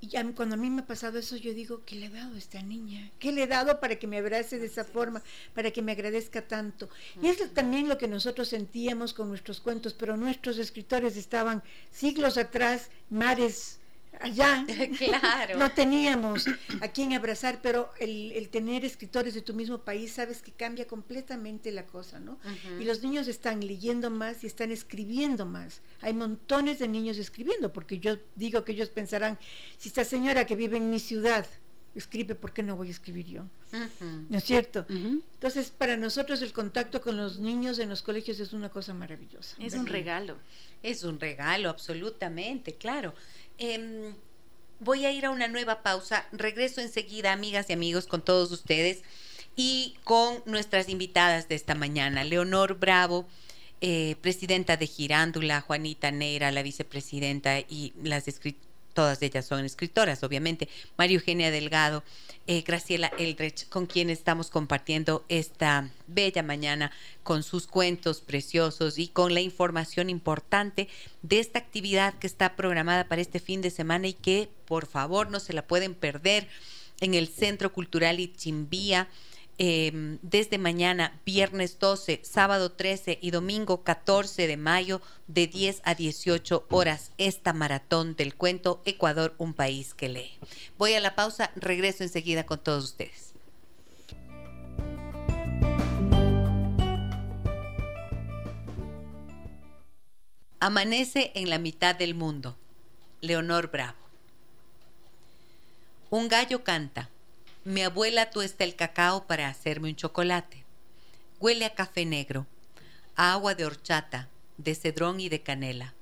Y cuando a mí me ha pasado eso, yo digo, ¿qué le he dado a esta niña? ¿Qué le he dado para que me abrace de esa forma, para que me agradezca tanto? Y es también lo que nosotros sentíamos con nuestros cuentos, pero nuestros escritores estaban siglos atrás, mares allá claro. no teníamos a quien abrazar, pero el, tener escritores de tu mismo país, sabes que cambia completamente la cosa, ¿no? Y los niños están leyendo más y están escribiendo más. Hay montones de niños escribiendo, porque yo digo que ellos pensarán, si esta señora que vive en mi ciudad escribe, ¿por qué no voy a escribir yo? ¿No es cierto? Entonces, para nosotros el contacto con los niños en los colegios es una cosa maravillosa. Es un regalo. Es un regalo, absolutamente, claro. Em, voy a ir a una nueva pausa. Regreso enseguida, amigas y amigos, con todos ustedes y con nuestras invitadas de esta mañana. Leonor Bravo, eh, presidenta de Girándula, Juanita Neira, la vicepresidenta y las todas ellas son escritoras, obviamente, María Eugenia Delgado, eh, Graciela Eldrich, con quien estamos compartiendo esta bella mañana con sus cuentos preciosos y con la información importante de esta actividad que está programada para este fin de semana y que por favor no se la pueden perder en el Centro Cultural Itzimbía Em, desde mañana, viernes 12, sábado 13 y domingo 14 de mayo, de 10 a 18 horas, esta maratón del cuento Ecuador, un país que lee. Voy a la pausa, regreso enseguida con todos ustedes. Amanece en la mitad del mundo. Leonor Bravo. Un gallo canta mi abuela tuesta el cacao para hacerme un chocolate. Huele a café negro, a agua de horchata, de cedrón y de canela.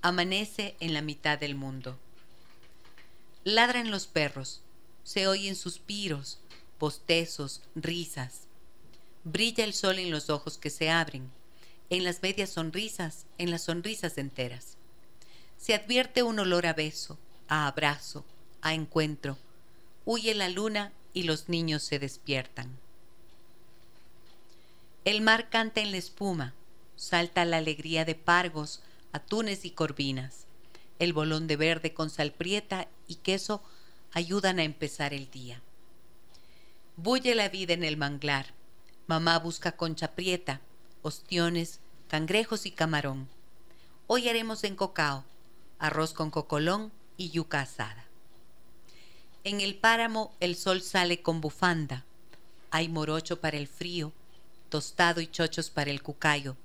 Amanece en la mitad del mundo. Ladran los perros, se oyen suspiros, bostezos, risas. Brilla el sol en los ojos que se abren, en las medias sonrisas, en las sonrisas enteras. Se advierte un olor a beso, a abrazo, a encuentro, huye la luna y los niños se despiertan. El mar canta en la espuma, salta la alegría de pargos, atunes y corvinas. El bolón de verde con salprieta y queso ayudan a empezar el día. Bulle la vida en el manglar. Mamá busca concha prieta, ostiones, cangrejos y camarón. Hoy haremos en cocao, arroz con cocolón y yuca asada. En el páramo el sol sale con bufanda. Hay morocho para el frío, tostado y chochos para el cucayo.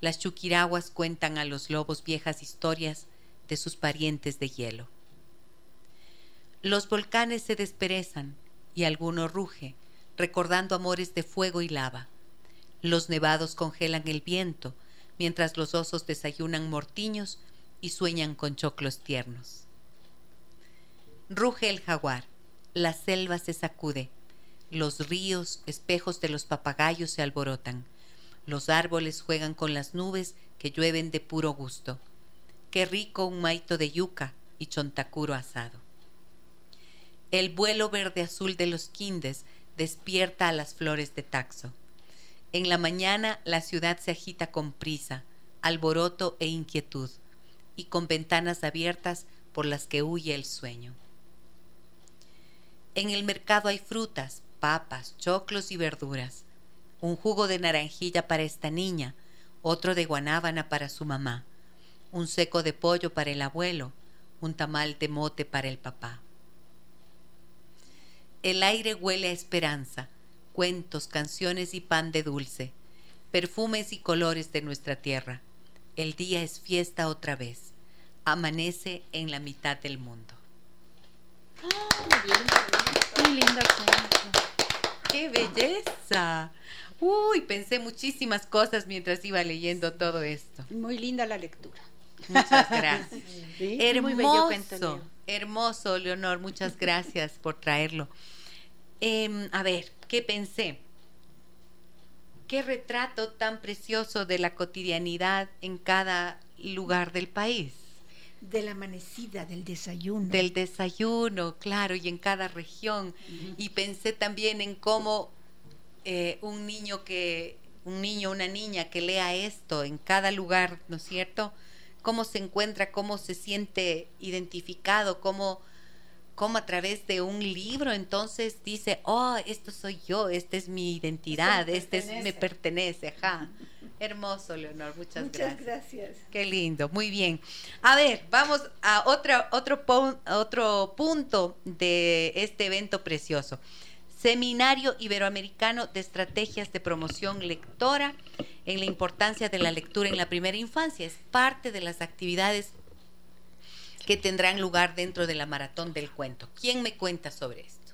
Las chuquiraguas cuentan a los lobos viejas historias de sus parientes de hielo. Los volcanes se desperezan y alguno ruge, recordando amores de fuego y lava. Los nevados congelan el viento, mientras los osos desayunan mortiños y sueñan con choclos tiernos. Ruge el jaguar, la selva se sacude, los ríos, espejos de los papagayos se alborotan, los árboles juegan con las nubes que llueven de puro gusto. Qué rico un maito de yuca y chontacuro asado. El vuelo verde azul de los quindes despierta a las flores de taxo. En la mañana la ciudad se agita con prisa, alboroto e inquietud, y con ventanas abiertas por las que huye el sueño. En el mercado hay frutas, papas, choclos y verduras. Un jugo de naranjilla para esta niña, otro de guanábana para su mamá, un seco de pollo para el abuelo, un tamal de mote para el papá. El aire huele a esperanza, cuentos, canciones y pan de dulce, perfumes y colores de nuestra tierra. El día es fiesta otra vez. Amanece en la mitad del mundo. Muy linda cuento. ¡Qué belleza! Uy, pensé muchísimas cosas mientras iba leyendo todo esto. Muy linda la lectura. Muchas gracias. Sí, hermoso, muy bello cuento, Leo. hermoso, Leonor. Muchas gracias por traerlo. Em, a ver, ¿qué pensé? Qué retrato tan precioso de la cotidianidad en cada lugar del país. De la amanecida, del desayuno. Del desayuno, claro, y en cada región. Y pensé también en cómo eh, un niño que, un niño, una niña que lea esto en cada lugar, ¿no es cierto? Cómo se encuentra, cómo se siente identificado, cómo, cómo a través de un libro entonces dice, oh, esto soy yo, esta es mi identidad, este es, me pertenece, ajá. Hermoso, Leonor, muchas, Muchas gracias. gracias. Qué lindo, muy bien. A ver, vamos a otra, otro, otro punto de este evento precioso. Seminario Iberoamericano de Estrategias de Promoción Lectora en la importancia de la lectura en la primera infancia. Es parte de las actividades que tendrán lugar dentro de la Maratón del Cuento. ¿Quién me cuenta sobre esto?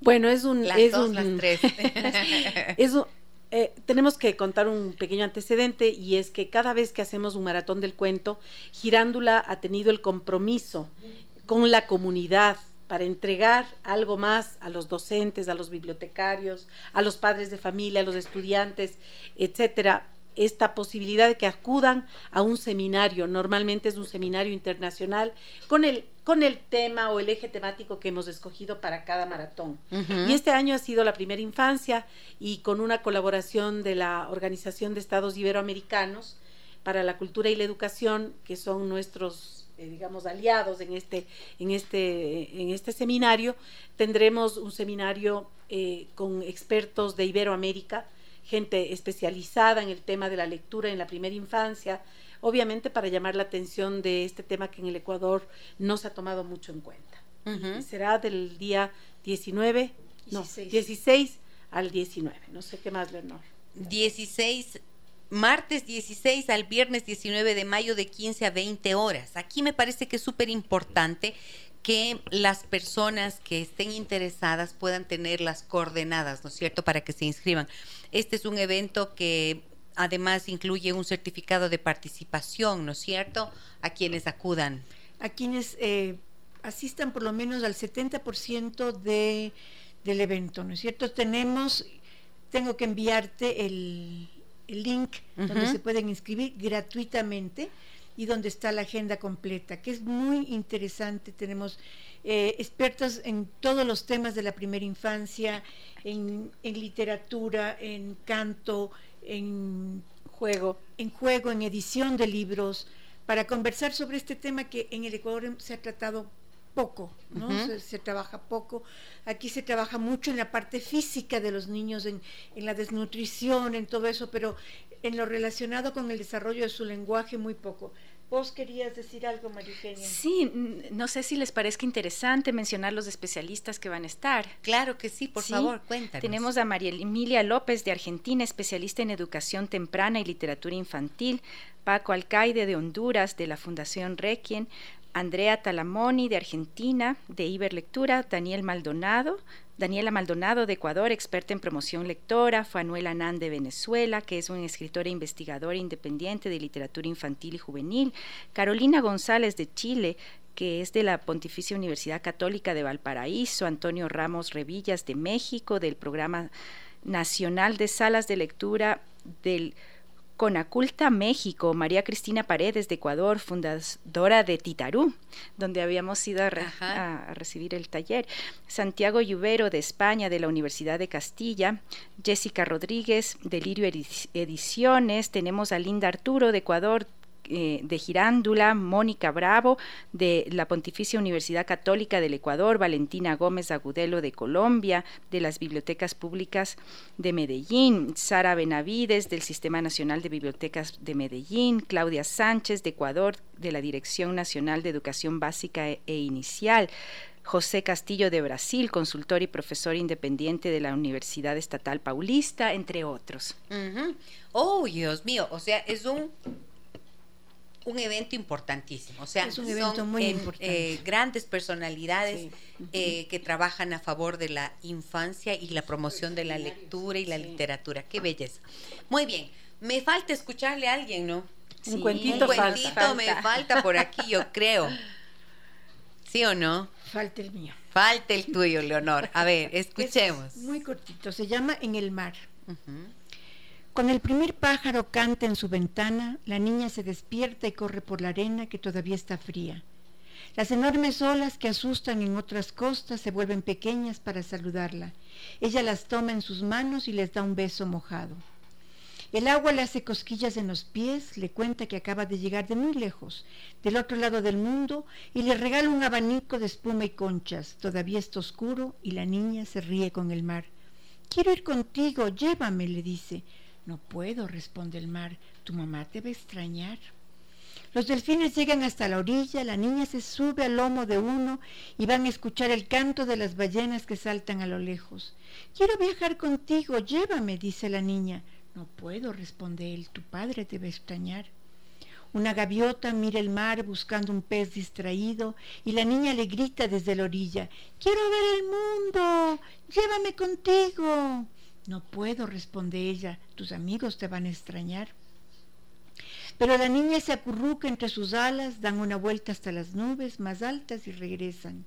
Bueno, es un... Las es dos, un- las tres. es un- eh, tenemos que contar un pequeño antecedente y es que cada vez que hacemos un maratón del cuento, Girándula ha tenido el compromiso con la comunidad para entregar algo más a los docentes, a los bibliotecarios, a los padres de familia, a los estudiantes, etcétera, esta posibilidad de que acudan a un seminario, normalmente es un seminario internacional, con el, con el tema o el eje temático que hemos escogido para cada maratón. Y este año ha sido la primera infancia y con una colaboración de la Organización de Estados Iberoamericanos para la Cultura y la Educación, que son nuestros, eh, digamos, aliados en este, en, este, en este seminario, tendremos un seminario eh, con expertos de Iberoamérica, gente especializada en el tema de la lectura en la primera infancia, obviamente para llamar la atención de este tema que en el Ecuador no se ha tomado mucho en cuenta será del día 19, no, 16. 16 al 19. No sé qué más, Leonor. 16, martes 16 al viernes 19 de mayo de 15 a 20 horas. Aquí me parece que es súper importante que las personas que estén interesadas puedan tener las coordenadas, ¿no es cierto?, para que se inscriban. Este es un evento que además incluye un certificado de participación, ¿no es cierto?, a quienes acudan. a quienes eh, asistan por lo menos al 70% de, del evento, ¿no es cierto? Tenemos, tengo que enviarte el, el link donde se pueden inscribir gratuitamente y donde está la agenda completa, que es muy interesante. Tenemos eh, expertos en todos los temas de la primera infancia, en, en literatura, en canto, en Juego. en juego, en edición de libros, para conversar sobre este tema que en el Ecuador se ha tratado poco, ¿no? Se, se trabaja poco. Aquí se trabaja mucho en la parte física de los niños, en, en la desnutrición, en todo eso, pero en lo relacionado con el desarrollo de su lenguaje muy poco. ¿Vos querías decir algo, María Eugenia? Sí, n- no sé si les parezca interesante mencionar los especialistas que van a estar. Claro que sí, por Sí, favor, cuéntanos. Tenemos a María Emilia López de Argentina, especialista en educación temprana y literatura infantil, Paco Alcaide de Honduras, de la Fundación Requiem, Andrea Talamoni de Argentina, de Iberlectura, Daniel Maldonado, Daniela Maldonado de Ecuador, experta en promoción lectora, Fanuel Anán de Venezuela, que es un escritor e investigador independiente de literatura infantil y juvenil, Carolina González de Chile, que es de la Pontificia Universidad Católica de Valparaíso, Antonio Ramos Revillas de México, del Programa Nacional de Salas de Lectura del Conaculta México, María Cristina Paredes de Ecuador, fundadora de Titarú, donde habíamos ido a, re- recibir el taller, Santiago Lluvero de España, de la Universidad de Castilla, Jessica Rodríguez de Lirio Edi- Ediciones, tenemos a Linda Arturo de Ecuador, eh, de Girándula, Mónica Bravo, de la Pontificia Universidad Católica del Ecuador, Valentina Gómez Agudelo de Colombia, de las Bibliotecas Públicas de Medellín, Sara Benavides del Sistema Nacional de Bibliotecas de Medellín, Claudia Sánchez de Ecuador, de la Dirección Nacional de Educación Básica e, e Inicial, José Castillo de Brasil, consultor y profesor independiente de la Universidad Estatal Paulista, entre otros. Oh, Dios mío, o sea, es un un evento importantísimo, o sea, un evento son muy eh, importante. eh, grandes personalidades eh, que trabajan a favor de la infancia y la promoción de la lectura y la literatura. Qué belleza. Muy bien, me falta escucharle a alguien, ¿no? Un cuentito Un falta. cuentito me falta por aquí, yo creo. ¿Sí o no? Falta el mío. Falta el tuyo, Leonor. A ver, Es escuchemos. muy cortito, se llama En el mar. Cuando el primer pájaro canta en su ventana, la niña se despierta y corre por la arena que todavía está fría. Las enormes olas que asustan en otras costas se vuelven pequeñas para saludarla. Ella las toma en sus manos y les da un beso mojado. El agua le hace cosquillas en los pies, le cuenta que acaba de llegar de muy lejos, del otro lado del mundo, y le regala un abanico de espuma y conchas. Todavía está oscuro y la niña se ríe con el mar. Quiero ir contigo, llévame, le dice. No puedo, responde el mar. Tu mamá te va a extrañar. Los delfines llegan hasta la orilla, la niña se sube al lomo de uno y van a escuchar el canto de las ballenas que saltan a lo lejos. Quiero viajar contigo, llévame, dice la niña. No puedo, responde él, tu padre te va a extrañar. Una gaviota mira el mar buscando un pez distraído y la niña le grita desde la orilla, quiero ver el mundo, llévame contigo. No puedo, responde ella, tus amigos te van a extrañar. Pero la niña se acurruca entre sus alas, dan una vuelta hasta las nubes más altas y regresan.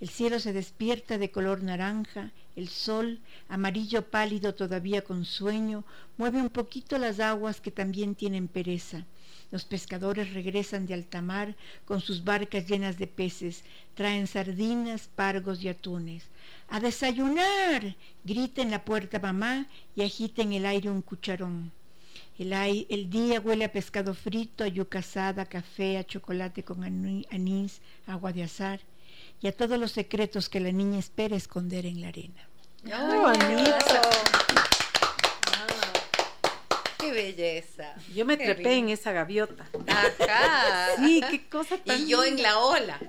El cielo se despierta de color naranja, el sol, amarillo pálido todavía con sueño, mueve un poquito las aguas que también tienen pereza. Los pescadores regresan de alta mar con sus barcas llenas de peces, traen sardinas, pargos y atunes. ¡A desayunar! grita en la puerta mamá y agita en el aire un cucharón. El, día huele a pescado frito, a yuca asada, a café, a chocolate con anís, agua de azar y a todos los secretos que la niña espera esconder en la arena. ¡Qué! ¡Qué belleza! Yo me Qué trepé en esa gaviota. Ajá. Sí, qué cosa tan... Y yo en la ola.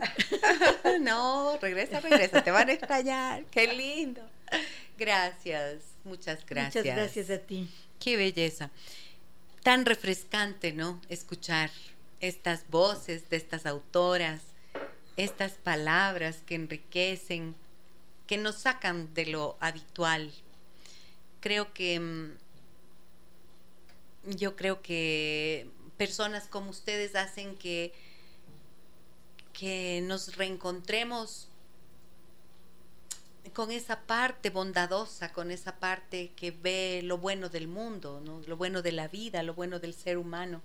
no, regresa, regresa, te van a extrañar. Qué lindo. Gracias, muchas gracias. Muchas gracias a ti. Qué belleza. Tan refrescante, ¿no? Escuchar estas voces de estas autoras, estas palabras que enriquecen, que nos sacan de lo habitual. Creo que mm, yo creo que personas como ustedes hacen que que nos reencontremos con esa parte bondadosa, con esa parte que ve lo bueno del mundo, ¿no? lo bueno de la vida, lo bueno del ser humano.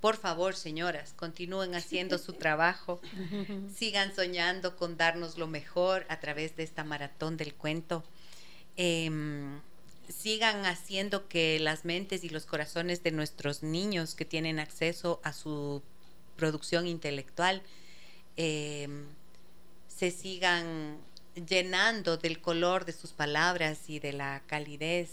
Por favor, señoras, continúen haciendo su trabajo, sigan soñando con darnos lo mejor a través de esta maratón del cuento. Em, sigan haciendo que las mentes y los corazones de nuestros niños que tienen acceso a su producción intelectual em, se sigan llenando del color de sus palabras y de la calidez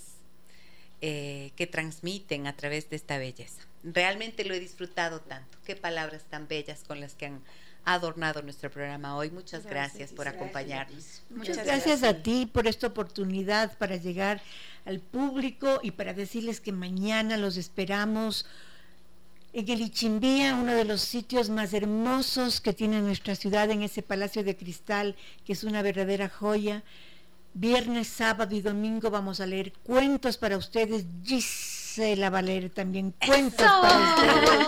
eh, que transmiten a través de esta belleza. Realmente lo he disfrutado tanto. Qué palabras tan bellas con las que han adornado nuestro programa hoy. Muchas gracias, por acompañarnos. Muchas, Muchas gracias, gracias. a ti por esta oportunidad para llegar al público y para decirles que mañana los esperamos en el Ichimbía, uno de los sitios más hermosos que tiene nuestra ciudad, en ese Palacio de Cristal, que es una verdadera joya. Viernes, sábado y domingo vamos a leer cuentos para ustedes. Gisela va a leer también cuentos para ustedes.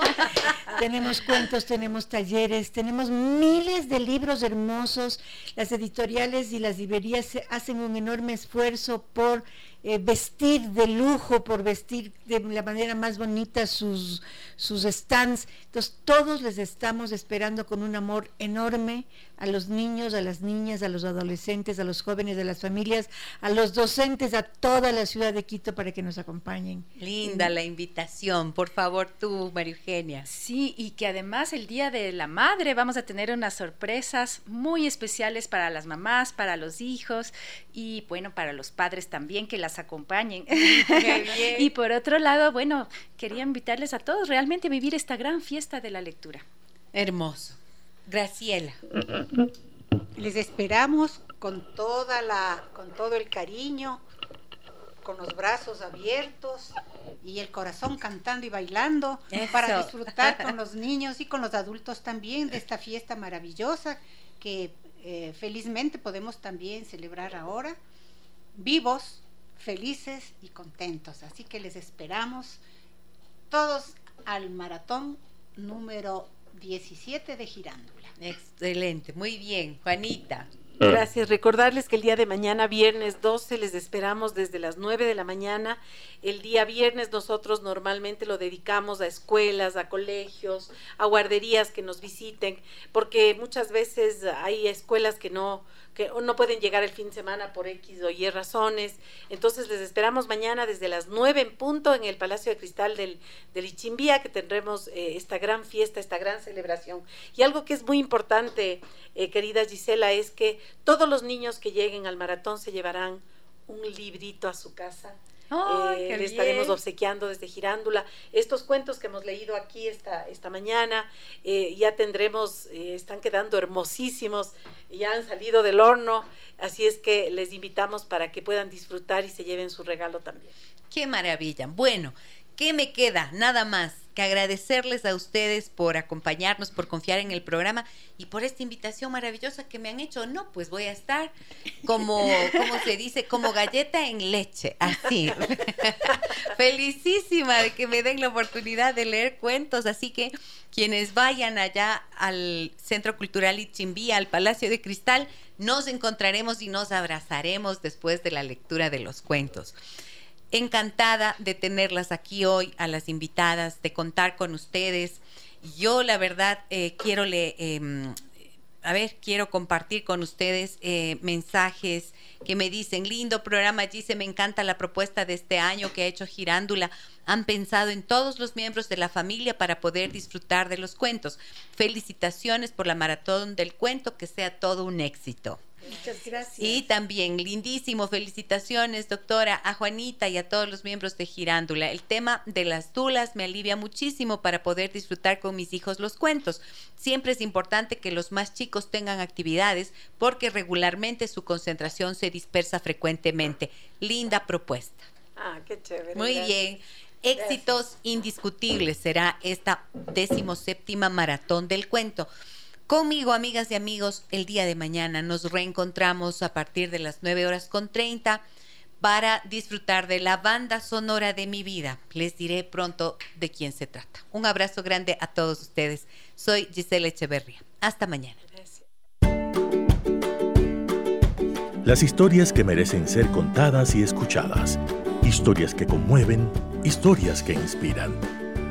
tenemos cuentos, tenemos talleres, tenemos miles de libros hermosos. Las editoriales y las librerías hacen un enorme esfuerzo por eh, vestir de lujo, por vestir de la manera más bonita sus, sus stands. Entonces, todos les estamos esperando con un amor enorme a los niños, a las niñas, a los adolescentes, a los jóvenes de las familias, a los docentes, a toda la ciudad de Quito para que nos acompañen. Linda la invitación, por favor tú, María Eugenia. Sí, y que además el Día de la Madre vamos a tener unas sorpresas muy especiales para las mamás, para los hijos y bueno, para los padres también que las acompañen. y por otro lado, bueno, quería invitarles a todos realmente a vivir esta gran fiesta de la lectura. Hermoso. Graciela. Les esperamos con toda la, con todo el cariño, con los brazos abiertos y el corazón cantando y bailando para disfrutar con los niños y con los adultos también de esta fiesta maravillosa que eh, felizmente podemos también celebrar ahora, vivos, felices y contentos. Así que les esperamos todos al maratón número 17 de Girándula. Excelente, muy bien. Juanita. Gracias. Recordarles que el día de mañana, viernes 12, les esperamos desde las 9 de la mañana. El día viernes nosotros normalmente lo dedicamos a escuelas, a colegios, a guarderías que nos visiten, porque muchas veces hay escuelas que no, que no pueden llegar el fin de semana por X o Y razones. Entonces les esperamos mañana desde las 9 en punto en el Palacio de Cristal del, del Ichimbía, que tendremos eh, esta gran fiesta, esta gran celebración. Y algo que es muy importante, eh, querida Gisela, es que todos los niños que lleguen al maratón se llevarán un librito a su casa eh, le estaremos obsequiando desde Girándula. Estos cuentos que hemos leído aquí esta, esta mañana, eh, ya tendremos, eh, están quedando hermosísimos, ya han salido del horno, así es que les invitamos para que puedan disfrutar y se lleven su regalo también. Qué maravilla. Bueno, ¿qué me queda? Nada más que agradecerles a ustedes por acompañarnos, por confiar en el programa y por esta invitación maravillosa que me han hecho. No, pues voy a estar como, como se dice, como galleta en leche, así. Felicísima de que me den la oportunidad de leer cuentos, así que quienes vayan allá al Centro Cultural Ichimbí, al Palacio de Cristal, nos encontraremos y nos abrazaremos después de la lectura de los cuentos encantada de tenerlas aquí hoy, a las invitadas, de contar con ustedes. Yo, la verdad, eh, quiero le, em, a ver, quiero compartir con ustedes eh, mensajes que me dicen, lindo programa, se me encanta la propuesta de este año que ha hecho Girándula. Han pensado en todos los miembros de la familia para poder disfrutar de los cuentos. Felicitaciones por la maratón del cuento, que sea todo un éxito. Muchas gracias. Y también, lindísimo, felicitaciones, doctora, a Juanita y a todos los miembros de Girándula. El tema de las dulas me alivia muchísimo para poder disfrutar con mis hijos los cuentos. Siempre es importante que los más chicos tengan actividades porque regularmente su concentración se dispersa frecuentemente. Linda propuesta. Ah, qué chévere. Muy bien. Éxitos indiscutibles será esta decimoséptima maratón del cuento. Conmigo, amigas y amigos, el día de mañana nos reencontramos a partir de las 9 horas con 30 para disfrutar de la banda sonora de mi vida. Les diré pronto de quién se trata. Un abrazo grande a todos ustedes. Soy Gisela Echeverría. Hasta mañana. Las historias que merecen ser contadas y escuchadas. Historias que conmueven, historias que inspiran.